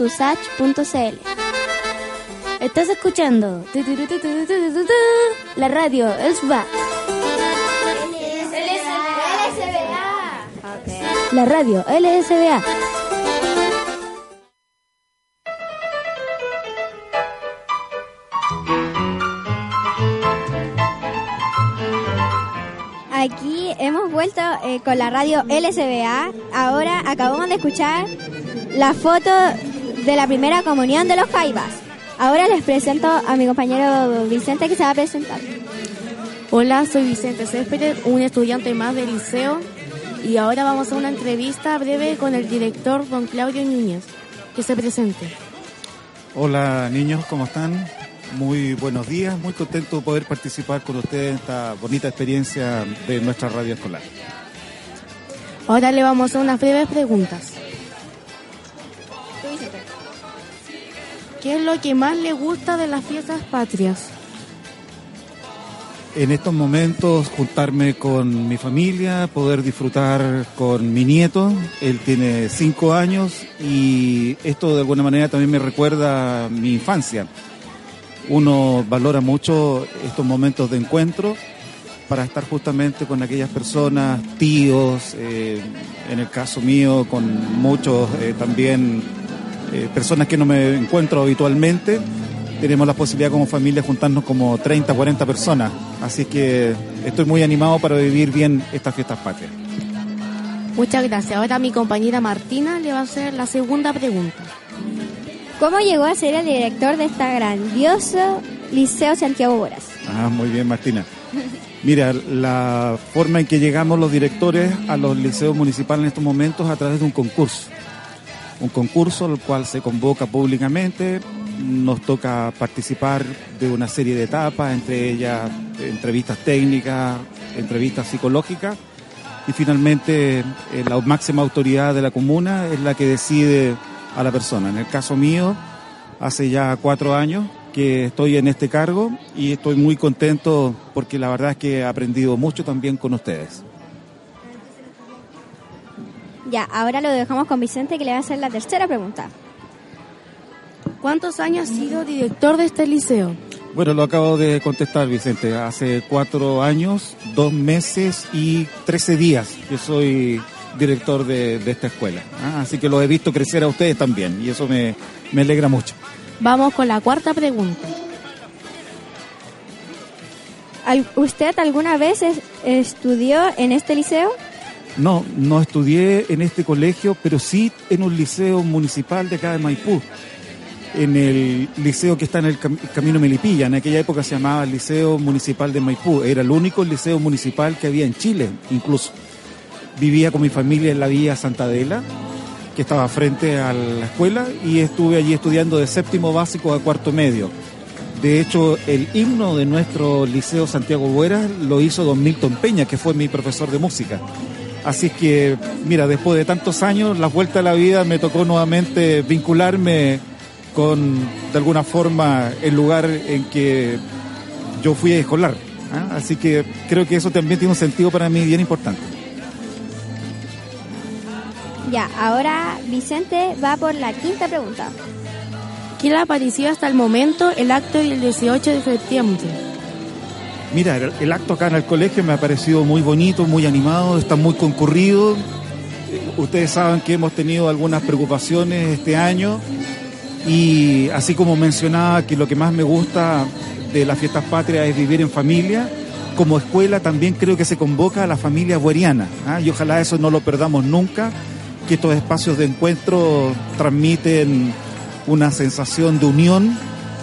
www.tusach.cl. Estás escuchando la radio Elsba. La radio LSBA. Aquí hemos vuelto eh, con la radio LSBA. Ahora acabamos de escuchar la foto de la primera comunión de los Jaivas. Ahora les presento a mi compañero Vicente que se va a presentar. Hola, soy Vicente Céspedes, un estudiante más del liceo y ahora vamos a una entrevista breve con el director don Claudio Núñez. Que se presente. Hola niños, ¿cómo están? Muy buenos días, muy contento de poder participar con ustedes en esta bonita experiencia de nuestra radio escolar. Ahora le vamos a hacer unas breves preguntas. ¿Qué es lo que más le gusta de las fiestas patrias? En estos momentos juntarme con mi familia, poder disfrutar con mi nieto, él tiene cinco años y esto de alguna manera también me recuerda mi infancia. Uno valora mucho estos momentos de encuentro para estar justamente con aquellas personas, tíos, eh, en el caso mío, con muchos eh, también eh, personas que no me encuentro habitualmente. Tenemos la posibilidad como familia de juntarnos como 30, 40 personas. Así que estoy muy animado para vivir bien estas fiestas patrias. Muchas gracias. Ahora mi compañera Martina le va a hacer la segunda pregunta. ¿Cómo llegó a ser el director de esta grandioso Liceo Santiago Boras? Ah, muy bien, Martina. Mira, la forma en que llegamos los directores a los liceos municipales en estos momentos es a través de un concurso. Un concurso al cual se convoca públicamente, nos toca participar de una serie de etapas, entre ellas entrevistas técnicas, entrevistas psicológicas, y finalmente eh, la máxima autoridad de la comuna es la que decide a la persona. En el caso mío, hace ya cuatro años que estoy en este cargo y estoy muy contento porque la verdad es que he aprendido mucho también con ustedes. Ya, ahora lo dejamos con Vicente que le va a hacer la tercera pregunta. ¿Cuántos años ha sido director de este liceo? Bueno, lo acabo de contestar, Vicente. Hace cuatro años, dos meses y trece días que soy director de, de esta escuela. ¿ah? Así que lo he visto crecer a ustedes también y eso me, me alegra mucho. Vamos con la cuarta pregunta. ¿Al- ¿Usted alguna vez es- estudió en este liceo? No, no estudié en este colegio, pero sí en un liceo municipal de acá de Maipú. En el liceo que está en el cam- Camino Melipilla. En aquella época se llamaba Liceo Municipal de Maipú. Era el único liceo municipal que había en Chile, incluso. Vivía con mi familia en la Villa Santa Adela, que estaba frente a la escuela, y estuve allí estudiando de séptimo básico a cuarto medio. De hecho, el himno de nuestro Liceo Santiago Bueras lo hizo don Milton Peña, que fue mi profesor de música. Así es que, mira, después de tantos años, la vuelta a la vida me tocó nuevamente vincularme con, de alguna forma, el lugar en que yo fui escolar. ¿ah? Así que creo que eso también tiene un sentido para mí bien importante. Ya, ahora Vicente va por la quinta pregunta. ¿Qué le ha parecido hasta el momento el acto del 18 de septiembre? Mira, el, acto acá en el colegio me ha parecido muy bonito, muy animado, está muy concurrido. Ustedes saben que hemos tenido algunas preocupaciones este año y así como mencionaba que lo que más me gusta de las fiestas patrias es vivir en familia, como escuela también creo que se convoca a la familia bueriana ¿ah? y ojalá eso no lo perdamos nunca, que estos espacios de encuentro transmiten una sensación de unión,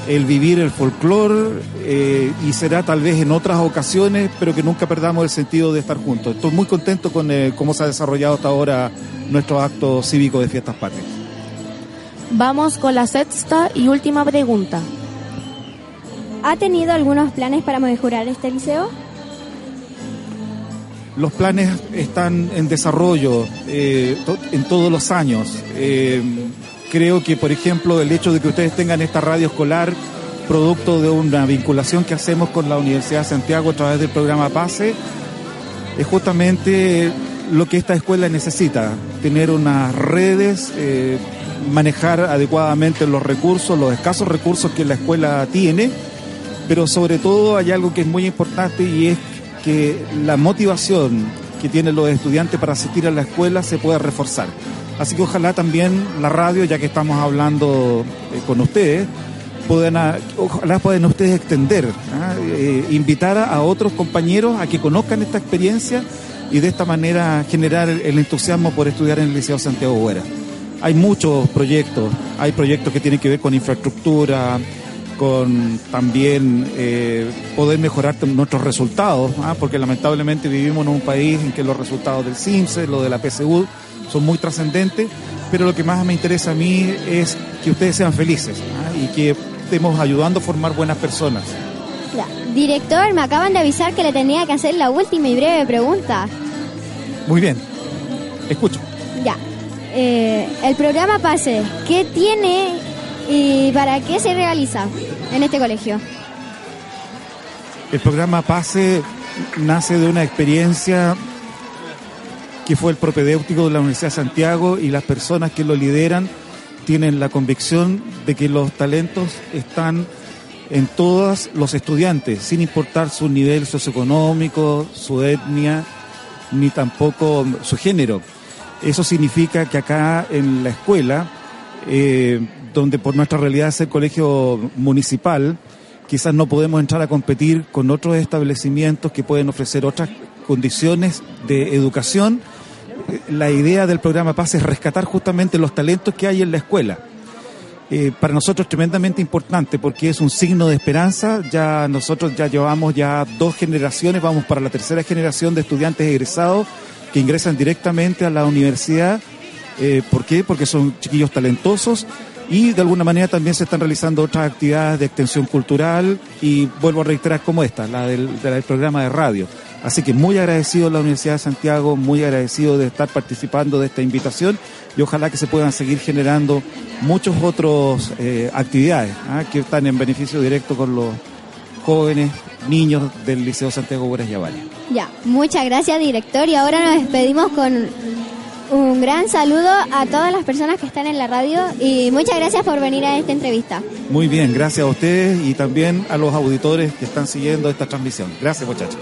el vivir el folclore eh, y será tal vez en otras ocasiones, pero que nunca perdamos el sentido de estar juntos. Estoy muy contento con eh, cómo se ha desarrollado hasta ahora nuestro acto cívico de fiestas patrias. Vamos con la sexta y última pregunta. ¿Ha tenido algunos planes para mejorar este liceo? Los planes están en desarrollo eh, to- en todos los años. Creo que, por ejemplo, el hecho de que ustedes tengan esta radio escolar, producto de una vinculación que hacemos con la Universidad de Santiago a través del programa PASE, es justamente lo que esta escuela necesita, tener unas redes, eh, manejar adecuadamente los recursos, los escasos recursos que la escuela tiene, pero sobre todo hay algo que es muy importante y es que la motivación que tienen los estudiantes para asistir a la escuela se pueda reforzar. Así que ojalá también la radio, ya que estamos hablando eh, con ustedes, puedan, ojalá puedan ustedes extender, ¿ah? Eh, invitar a, otros compañeros a que conozcan esta experiencia y de esta manera generar el entusiasmo por estudiar en el Liceo Santiago Huera. Hay muchos proyectos, hay proyectos que tienen que ver con infraestructura, con también eh, poder mejorar nuestros resultados, ¿ah? porque lamentablemente vivimos en un país en que los resultados del CIMSE, lo de la PSU, son muy trascendentes, pero lo que más me interesa a mí es que ustedes sean felices ¿ah? y que estemos ayudando a formar buenas personas. Director, me acaban de avisar que le tenía que hacer la última y breve pregunta. Muy bien, escucho. Ya. Eh, el programa PASE, ¿qué tiene y para qué se realiza en este colegio? El programa PASE nace de una experiencia que fue el propedéutico de la Universidad de Santiago y las personas que lo lideran tienen la convicción de que los talentos están en todos los estudiantes, sin importar su nivel socioeconómico, su etnia, ni tampoco su género. Eso significa que acá en la escuela, eh, donde por nuestra realidad es el colegio municipal, quizás no podemos entrar a competir con otros establecimientos que pueden ofrecer otras condiciones de educación. La idea del programa PAS es rescatar justamente los talentos que hay en la escuela. Eh, para nosotros tremendamente importante porque es un signo de esperanza. Ya nosotros ya llevamos ya dos generaciones, vamos para la tercera generación de estudiantes egresados que ingresan directamente a la universidad. Eh, ¿Por qué? Porque son chiquillos talentosos y de alguna manera también se están realizando otras actividades de extensión cultural y vuelvo a reiterar como esta, la del, programa de radio. Así que muy agradecido a la Universidad de Santiago, muy agradecido de estar participando de esta invitación y ojalá que se puedan seguir generando muchos otros eh, actividades ¿ah? que están en beneficio directo con los jóvenes, niños del Liceo Santiago Buenas Yavales. Ya, muchas gracias director y ahora nos despedimos con un gran saludo a todas las personas que están en la radio y muchas gracias por venir a esta entrevista. Muy bien, gracias a ustedes y también a los auditores que están siguiendo esta transmisión. Gracias muchachos.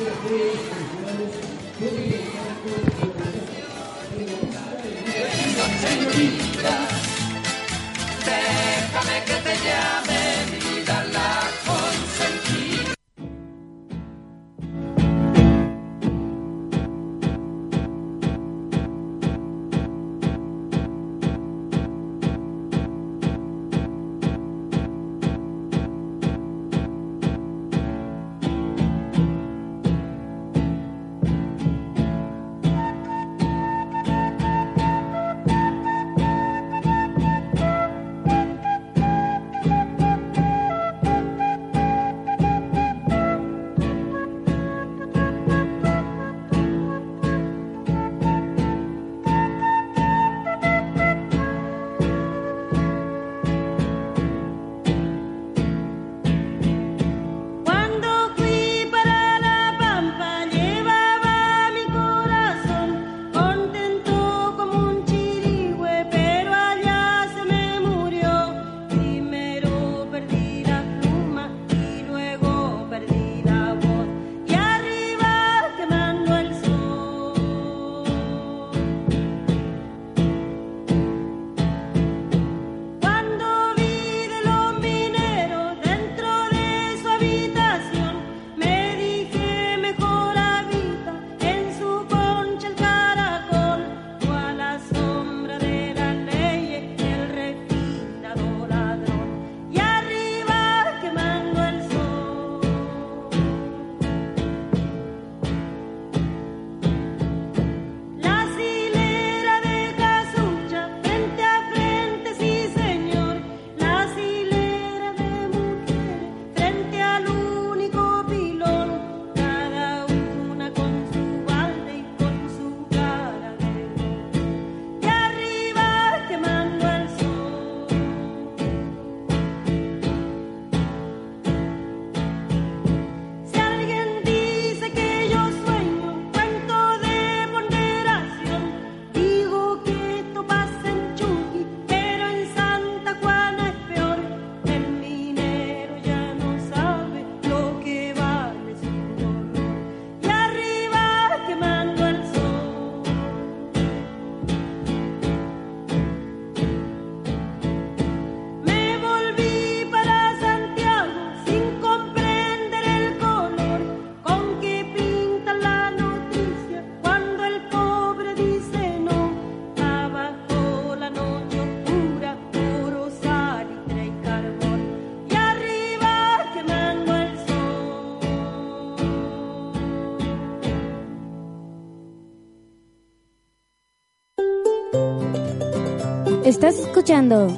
Estás escuchando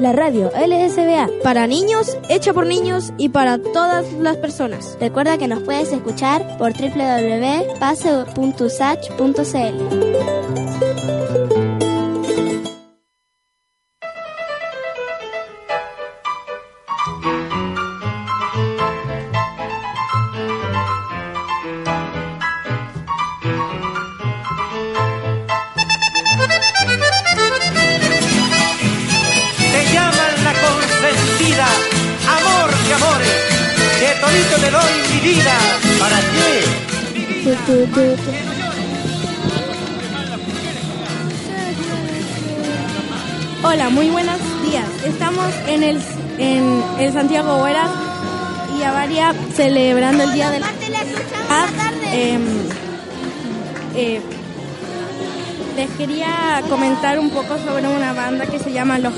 la radio LSBA para niños, hecha por niños y para todas las personas. Recuerda que nos puedes escuchar por www.pase.usach.cl.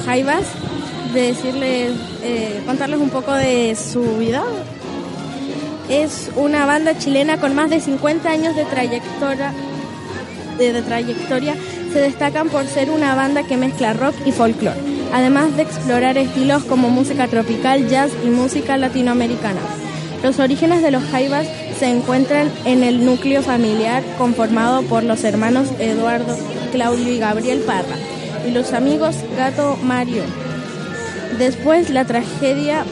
Jaivas, de decirles, eh, contarles un poco de su vida. Es una banda chilena con más de 50 años de trayectoria, de, trayectoria. Se destacan por ser una banda que mezcla rock y folclore, además de explorar estilos como música tropical, jazz y música latinoamericana. Los orígenes de los Jaivas se encuentran en el núcleo familiar conformado por los hermanos Eduardo, Claudio y Gabriel Parra y los amigos Gato Mario. Después la tragedia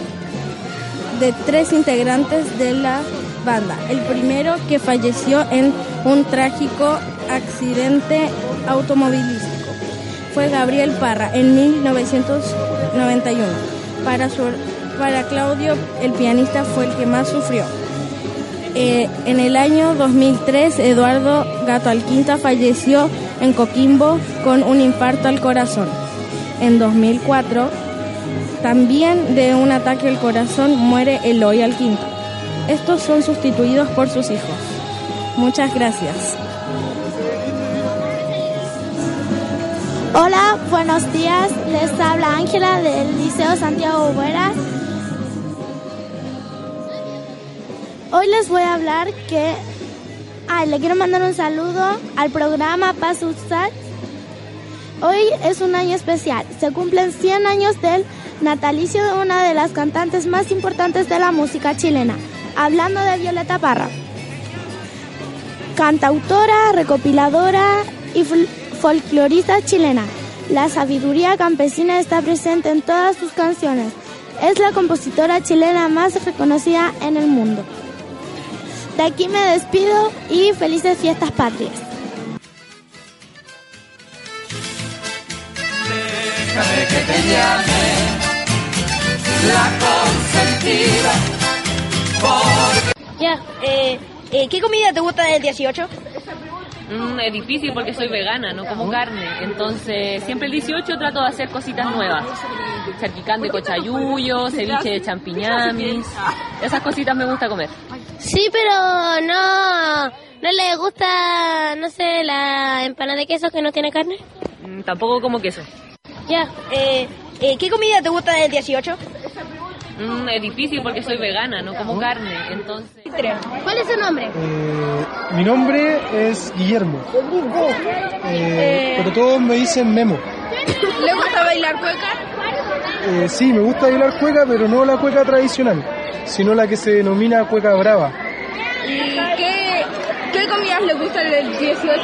de tres integrantes de la banda. El primero que falleció en un trágico accidente automovilístico fue Gabriel Parra en 1991. Para, su, para Claudio, el pianista fue el que más sufrió. Eh, en el año 2003, Eduardo Gato Alquinta falleció en Coquimbo con un infarto al corazón. En 2004, también de un ataque al corazón muere Eloy Alquinta. Estos son sustituidos por sus hijos. Muchas gracias. Hola, buenos días. Les habla Ángela del Liceo Santiago Bueras. Hoy les voy a hablar que... Ay, le quiero mandar un saludo al programa Paz Usat. Hoy es un año especial. Se cumplen 100 años del natalicio de una de las cantantes más importantes de la música chilena. Hablando de Violeta Parra. Cantautora, recopiladora y fol- folclorista chilena. La sabiduría campesina está presente en todas sus canciones. Es la compositora chilena más reconocida en el mundo. De aquí me despido y felices fiestas patrias. Déjame que te llame la consentida. Ya, eh, eh, ¿qué comida te gusta del 18? Es difícil porque soy vegana, no como carne. Entonces, siempre el 18 trato de hacer cositas nuevas. Charquicán de cochayuyo, ceviche de champiñamis. Esas cositas me gusta comer. Sí, pero no, no le gusta, no sé, la empanada de queso que no tiene carne. Mm, tampoco como queso. Ya, eh, eh, ¿qué comida te gusta del 18? Mm, es difícil porque soy vegana, no como carne. Entonces... ¿Cuál es su nombre? Eh, mi nombre es Guillermo, eh, pero todos me dicen Memo. ¿Le gusta bailar cueca? Eh, sí, me gusta bailar cueca, pero no la cueca tradicional, sino la que se denomina cueca brava. ¿Y qué, qué comidas le gustan del 18?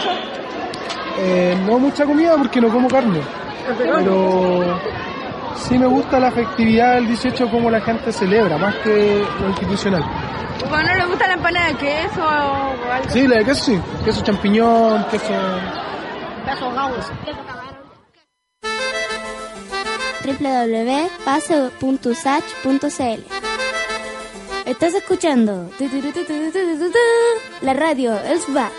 Eh, no mucha comida porque no como carne, pero Sí me gusta la festividad del 18 como la gente celebra, más que lo institucional. Bueno, le gusta la empanada de queso o algo? Sí, la de queso sí. Queso champiñón, queso... Queso gaucho, queso Estás escuchando la radio Elsbach.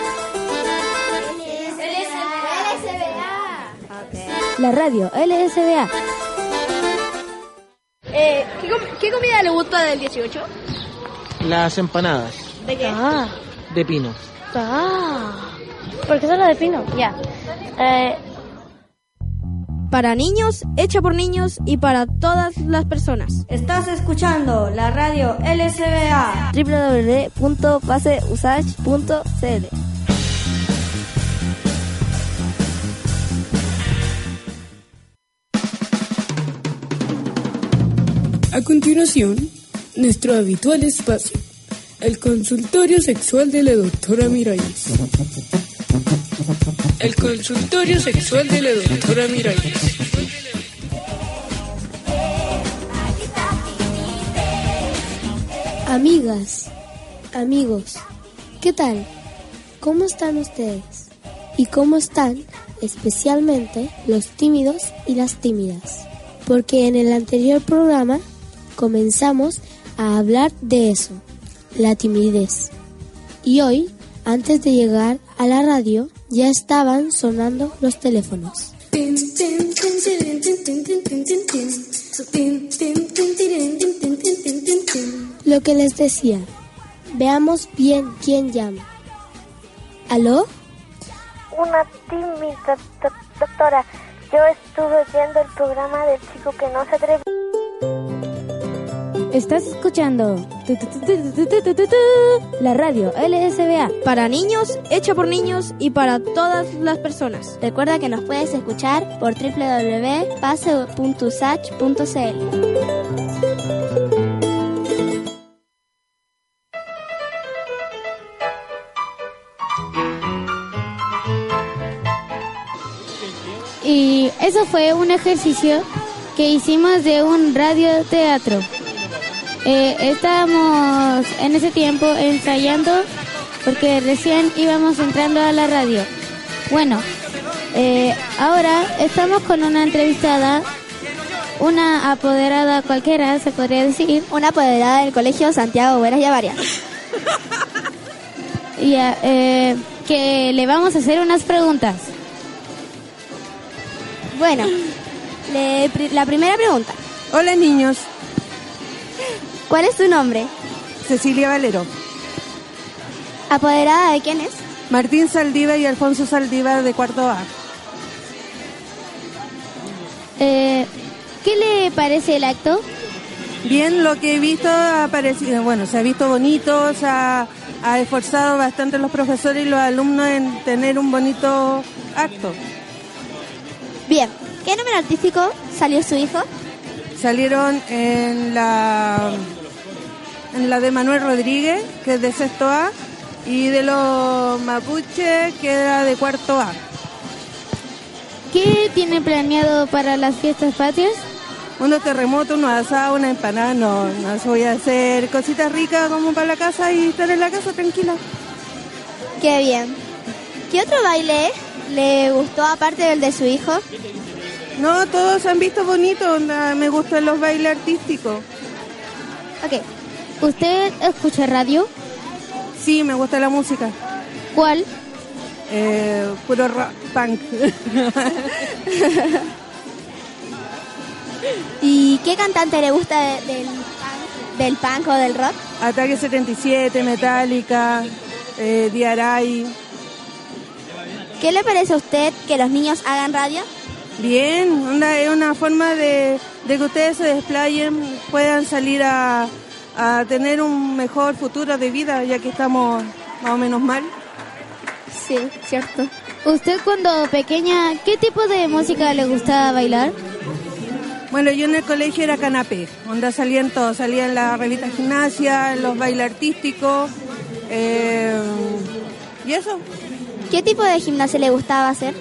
La radio LSBA. Eh, ¿qué, com- qué comida le gusta del 18? Las empanadas ¿De qué? Ah, de pino. ah. ¿Por qué solo de pino? Ya. Eh, Para niños, hecha por niños y para todas las personas. Estás escuchando la radio LSBA. www.paseusach.cl A continuación, nuestro habitual espacio, el consultorio sexual de la doctora Miralles. El consultorio sexual de la doctora Miralles. Amigas, amigos, ¿qué tal? ¿Cómo están ustedes? ¿Y cómo están especialmente los tímidos y las tímidas? Porque en el anterior programa comenzamos a hablar de eso, la timidez. Y hoy, antes de llegar a la radio, ya estaban sonando los teléfonos. Lo que les decía, veamos bien quién llama. ¿Aló? Una tímida do- doctora. Yo estuve viendo el programa del chico que no se atreve. Estás escuchando la radio LSBA para niños, hecha por niños y para todas las personas. Recuerda que nos puedes escuchar por www.paseo.sach.cl. Y eso fue un ejercicio que hicimos de un radioteatro. Eh, estábamos en ese tiempo ensayando porque recién íbamos entrando a la radio. Bueno, eh, ahora estamos con una entrevistada, una apoderada cualquiera, se podría decir. Una apoderada del colegio Santiago Buenas y Avaria. Ya, eh, que le vamos a hacer unas preguntas. Bueno, le- pri- la primera pregunta. Hola niños, ¿Cuál es tu nombre? Cecilia Valero, ¿Apoderada de quién es? Martín Saldiva y Alfonso Saldiva de cuarto A. Eh, ¿Qué le parece el acto? Bien, lo que he visto ha parecido, bueno, se ha visto bonito, se ha, ha esforzado bastante los profesores y los alumnos en tener un bonito acto. Bien. ¿Qué número artístico salió su hijo? Salieron en la en la de Manuel Rodríguez, que es de sexto A, y de los mapuche, que era de cuarto A. ¿Qué tiene planeado para las fiestas patrias? Unos terremotos, unos asados, una empanada, no, no voy a hacer cositas ricas como para la casa y estar en la casa tranquila. Qué bien. ¿Qué otro baile le gustó aparte del de su hijo? No, todos han visto bonito, onda, me gustan los bailes artísticos. Ok. ¿Usted escucha radio? Sí, me gusta la música. ¿Cuál? Eh, puro rock, punk. <laughs> ¿Y qué cantante le gusta de- del, punk, del punk o del rock? Ataque 77, Metallica, eh, Diaray. ¿Qué le parece a usted que los niños hagan radio? Bien, es una forma de, de que ustedes se desplayen, puedan salir a, a tener un mejor futuro de vida, ya que estamos más o menos mal. Sí, cierto. ¿Usted cuando pequeña, qué tipo de música le gustaba bailar? Bueno, yo en el colegio era canapé, onda salían todos, salían la revista gimnasia, los bailes artísticos, eh, y eso. ¿Qué tipo de gimnasia le gustaba hacer?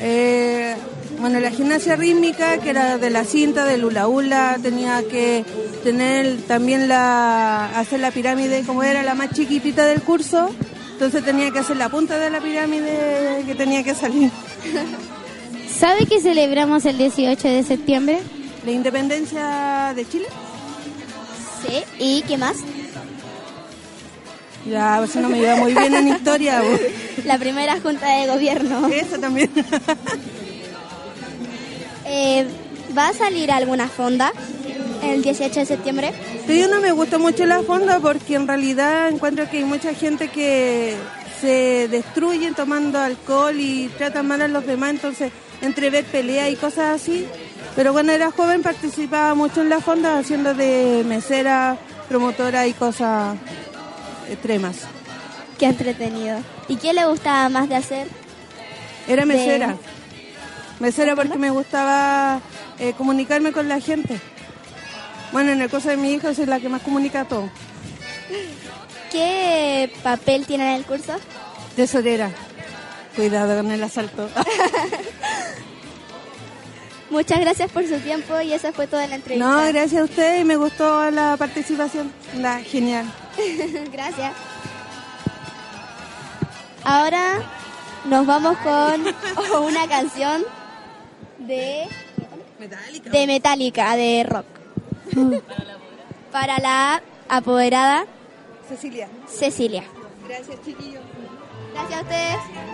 Eh, bueno, la gimnasia rítmica, que era de la cinta, del hula hula, tenía que tener también la, hacer la pirámide, como era la más chiquitita del curso, entonces tenía que hacer la punta de la pirámide que tenía que salir. <laughs> ¿Sabe que celebramos el 18 de septiembre? ¿La independencia de Chile? Sí. ¿Y qué más? Ya, pues no me iba muy bien en <laughs> historia. vos. La primera junta de gobierno. Eso también. <laughs> Eh, ¿Va a salir alguna fonda el 18 de septiembre? Sí, no me gusta mucho la fonda porque en realidad encuentro que hay mucha gente que se destruye tomando alcohol y tratan mal a los demás, entonces entre ver pelea y cosas así. Pero cuando era joven participaba mucho en la fonda haciendo de mesera, promotora y cosas extremas. Qué entretenido. ¿Y qué le gustaba más de hacer? Era De- mesera. Porque me gustaba eh, comunicarme con la gente. Bueno, en el caso de mi hijo soy la que más comunica todo. ¿Qué papel tiene en el curso? Tesorera. Cuidado con el asalto. <laughs> Muchas gracias por su tiempo y esa fue toda la entrevista. No, gracias a usted y me gustó la participación. La genial. <laughs> gracias. Ahora nos vamos con <laughs> una canción de Metallica. de Metallica, de rock. <laughs> Para la apoderada Cecilia. Cecilia. Gracias, chiquillos. Gracias a ustedes.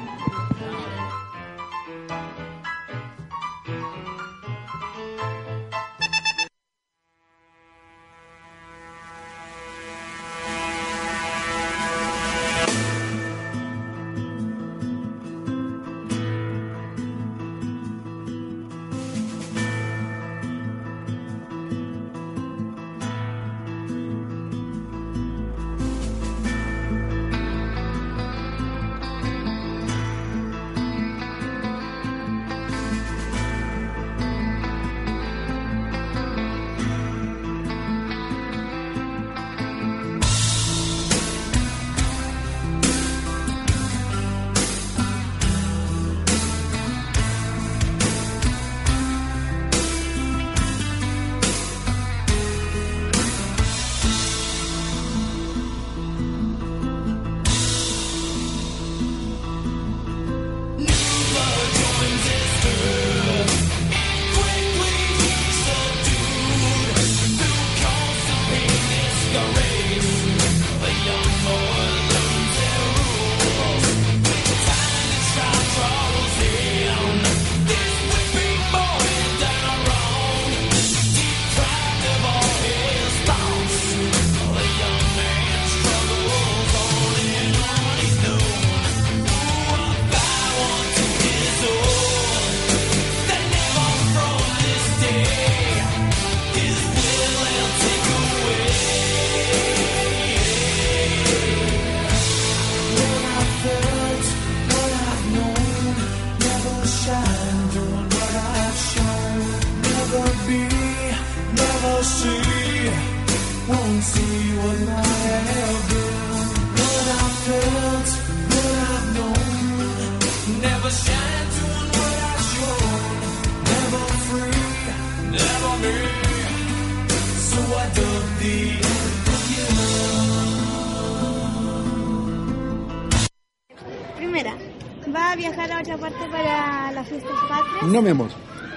No, mi amor,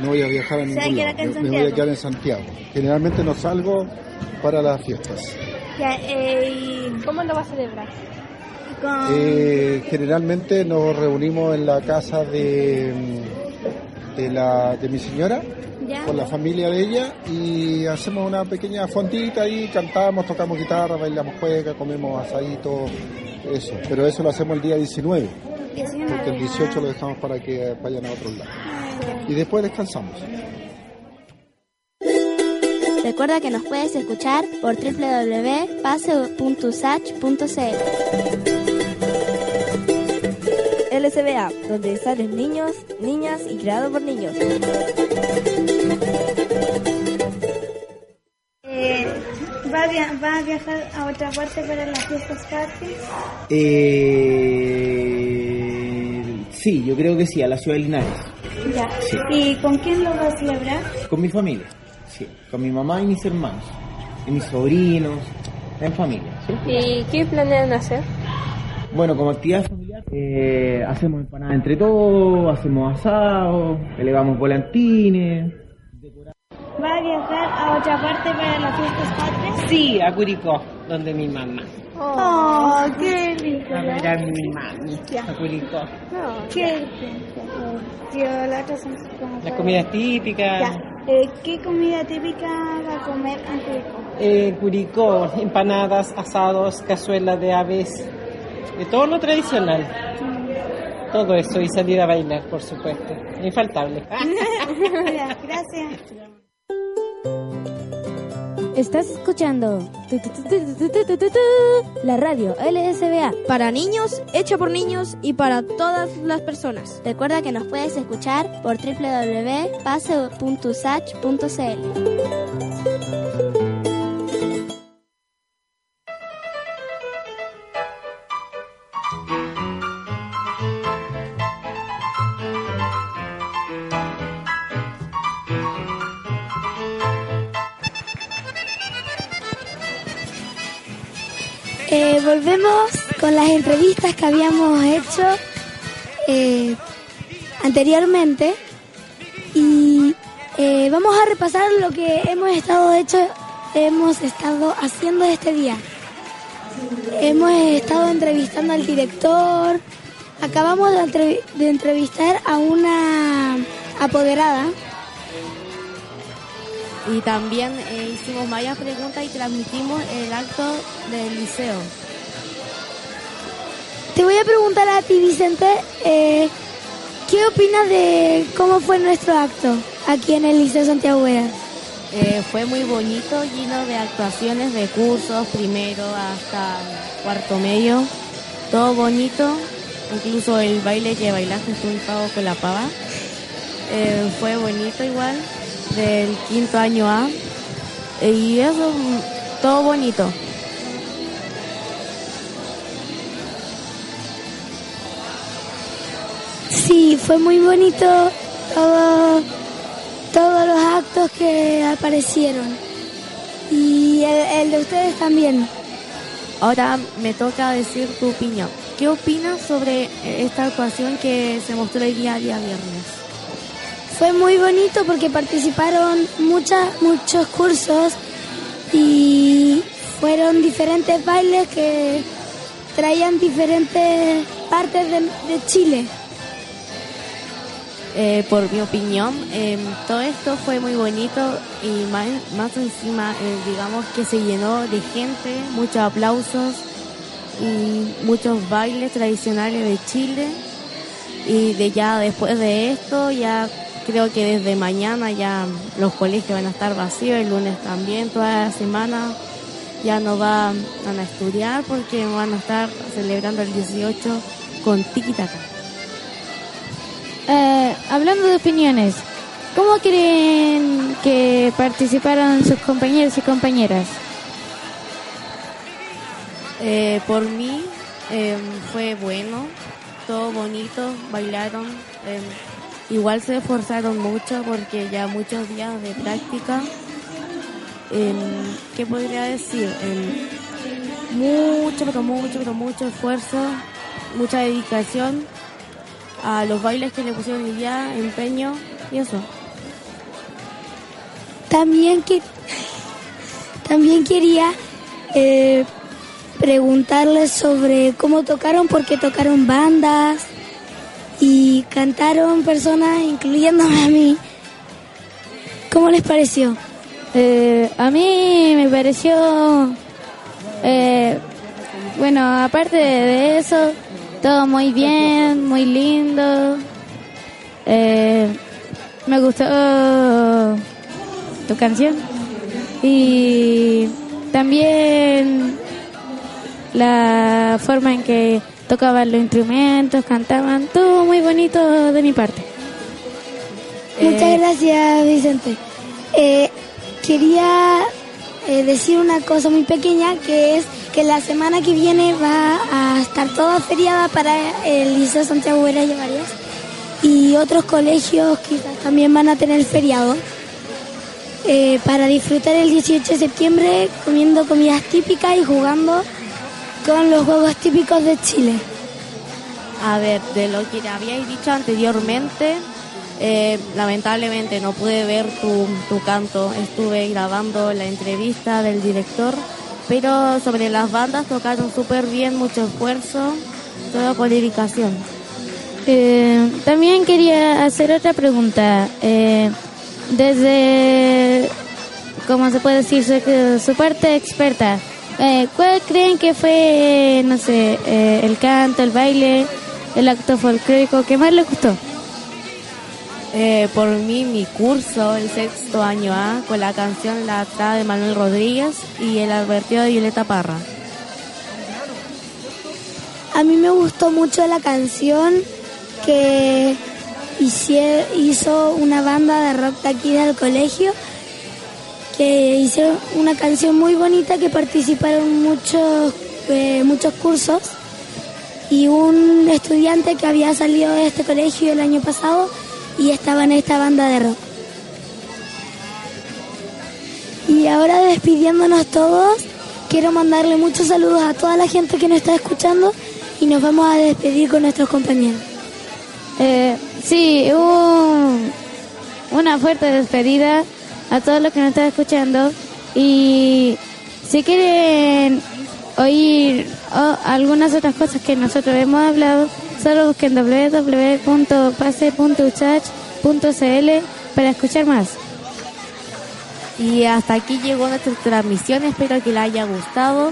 no voy a viajar a ¿Se va a ningún lado. Me- Me voy a Santiago? quedar en Santiago. Generalmente no salgo para las fiestas. Ya, eh, ¿y ¿Cómo lo va a celebrar? Con... Eh, generalmente nos reunimos en la casa de, de, la, de mi señora, Ya. con la familia de ella, y hacemos una pequeña fondita ahí, cantamos, tocamos guitarra, bailamos juega, comemos asadito, eso. Pero eso lo hacemos el día 19, 19, porque el 18 lo dejamos para que vayan a otros lados. Y después descansamos. Recuerda que nos puedes escuchar por www.pase.usach.cl. LSBA, donde salen niños, niñas y creado por niños. Eh, ¿va, a via- ¿Va a viajar a otra parte para las fiestas patrias? Eh, sí, yo creo que sí, a la ciudad de Linares, Ya. Sí. ¿Y con quién lo va a celebrar? con mi familia, sí, con mi mamá y mis hermanos, y mis sobrinos, en familia, ¿sí? ¿Y qué planean hacer? Bueno, como actividad familiar, eh, hacemos empanadas entre todos, hacemos asado, elevamos volantines. ¿Va a viajar a otra parte para las fiestas patrias? Sí, a Curicó, donde mi mamá. Oh, qué lindo. A ver a mi mami, a Curicó. ¿Qué? Tío, la otra son Las comidas típicas. Ya. Eh, ¿Qué comida típica va a comer en Curicó? Eh, Curicó, empanadas, asados, cazuelas de aves, de todo lo tradicional. Todo eso y salir a bailar, por supuesto. Infaltable. <laughs> Gracias. Estás escuchando la radio LSBA para niños, hecha por niños y para todas las personas. Recuerda que nos puedes escuchar por www.pase.sach.cl. volvemos con las entrevistas que habíamos hecho eh, anteriormente y eh, vamos a repasar lo que hemos estado hecho, hemos estado haciendo este día. Hemos estado entrevistando al director, acabamos de, entrev- de entrevistar a una apoderada Y también eh, hicimos varias preguntas y transmitimos el acto del liceo. Te voy a preguntar a ti, Vicente, eh, ¿qué opinas de cómo fue nuestro acto aquí en el Liceo Santiago Huera? Eh, fue muy bonito, lleno de actuaciones de cursos, primero hasta cuarto medio. Todo bonito, incluso el baile que bailaste tú un pavo con la pava. Eh, fue bonito igual, del quinto año A. Y eso, todo bonito. Sí, fue muy bonito todo, todos los actos que aparecieron. Y el, el de ustedes también. Ahora me toca decir tu opinión. ¿Qué opinas sobre esta actuación que se mostró el día, día viernes? Fue muy bonito porque participaron muchas, muchos cursos y fueron diferentes bailes que traían diferentes partes de, de Chile. Eh, por mi opinión, eh, todo esto fue muy bonito y más, encima, eh, digamos que se llenó de gente, muchos aplausos muchos bailes tradicionales de Chile. Y de ya después de esto, ya creo que desde mañana ya los colegios van a estar vacíos, el lunes también, toda la semana ya no van, a estudiar porque van a estar celebrando el 18 con Tiki Taka. Eh, hablando de opiniones, ¿cómo creen que participaron sus compañeros y compañeras? Eh, por mí eh, fue bueno, todo bonito, bailaron. eh, igual se esforzaron mucho porque ya muchos días de práctica. Eh, ¿Qué podría decir? Mucho, pero mucho, pero mucho esfuerzo, mucha dedicación a los bailes que le pusieron el día, empeño y eso. También que también quería eh, preguntarles sobre cómo tocaron, porque tocaron bandas y cantaron personas, incluyéndome a mí. ¿Cómo les pareció? Eh, a mí me pareció, eh, bueno, aparte de eso, todo muy bien, muy lindo. Eh, me gustó tu canción y también la forma en que tocaban los instrumentos, cantaban, todo muy bonito de mi parte. Muchas gracias, Vicente. Eh, quería eh, decir una cosa muy pequeña, que es que la semana que viene va a estar toda feriada para el Liceo Santiago Vera y Varias. Y otros colegios quizás también van a tener feriado. eh, para disfrutar el 18 de septiembre comiendo comidas típicas y jugando con los juegos típicos de Chile. A ver, de lo que habíais dicho anteriormente, eh, lamentablemente no pude ver tu, tu canto. Estuve grabando la entrevista del director, pero sobre las bandas tocaron súper bien, mucho esfuerzo, todo con dedicación. Eh, también quería hacer otra pregunta. Eh, desde, ¿cómo se puede decir? Su, su parte experta, eh, ¿cuál creen que fue, no sé, eh, el canto, el baile, el acto folclórico que más les gustó? Eh, por mí, mi curso, el sexto año A, con la canción La Atrada de Manuel Rodríguez y el advertido de Violeta Parra. A mí me gustó mucho la canción que hizo una banda de rock de aquí del colegio, que hicieron una canción muy bonita que participaron muchos, eh, muchos cursos y un estudiante que había salido de este colegio el año pasado y estaba en esta banda de rock. Y ahora despidiéndonos todos, quiero mandarle muchos saludos a toda la gente que nos está escuchando y nos vamos a despedir con nuestros compañeros. Eh, sí, un- una fuerte despedida a todos los que nos están escuchando y si quieren oír oh, algunas otras cosas que nosotros hemos hablado, solo busquen www.pase.uchach.cl para escuchar más. Y hasta aquí llegó nuestra transmisión, espero que les haya gustado.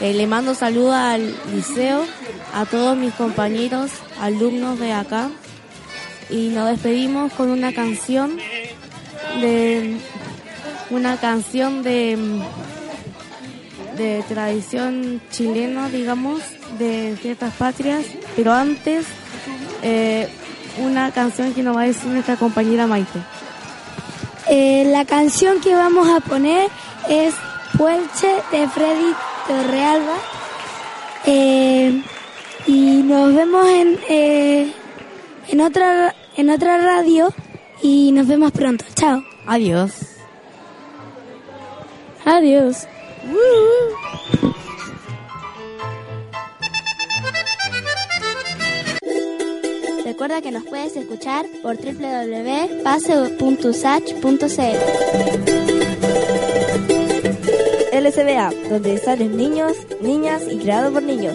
Eh, le mando saludos al liceo, a todos mis compañeros, alumnos de acá. Y nos despedimos con una canción de una canción de de tradición chilena, digamos, de ciertas patrias, pero antes eh, una canción que nos va a decir nuestra compañera Maite. Eh, la canción que vamos a poner es Puelche de Freddy Torrealba. Eh, y nos vemos en, eh, en, otra, en otra radio y nos vemos pronto. Chao. Adiós. Adiós. Recuerda que nos puedes escuchar por www.pase.usach.cl. LSBA, donde salen niños, niñas y creado por niños.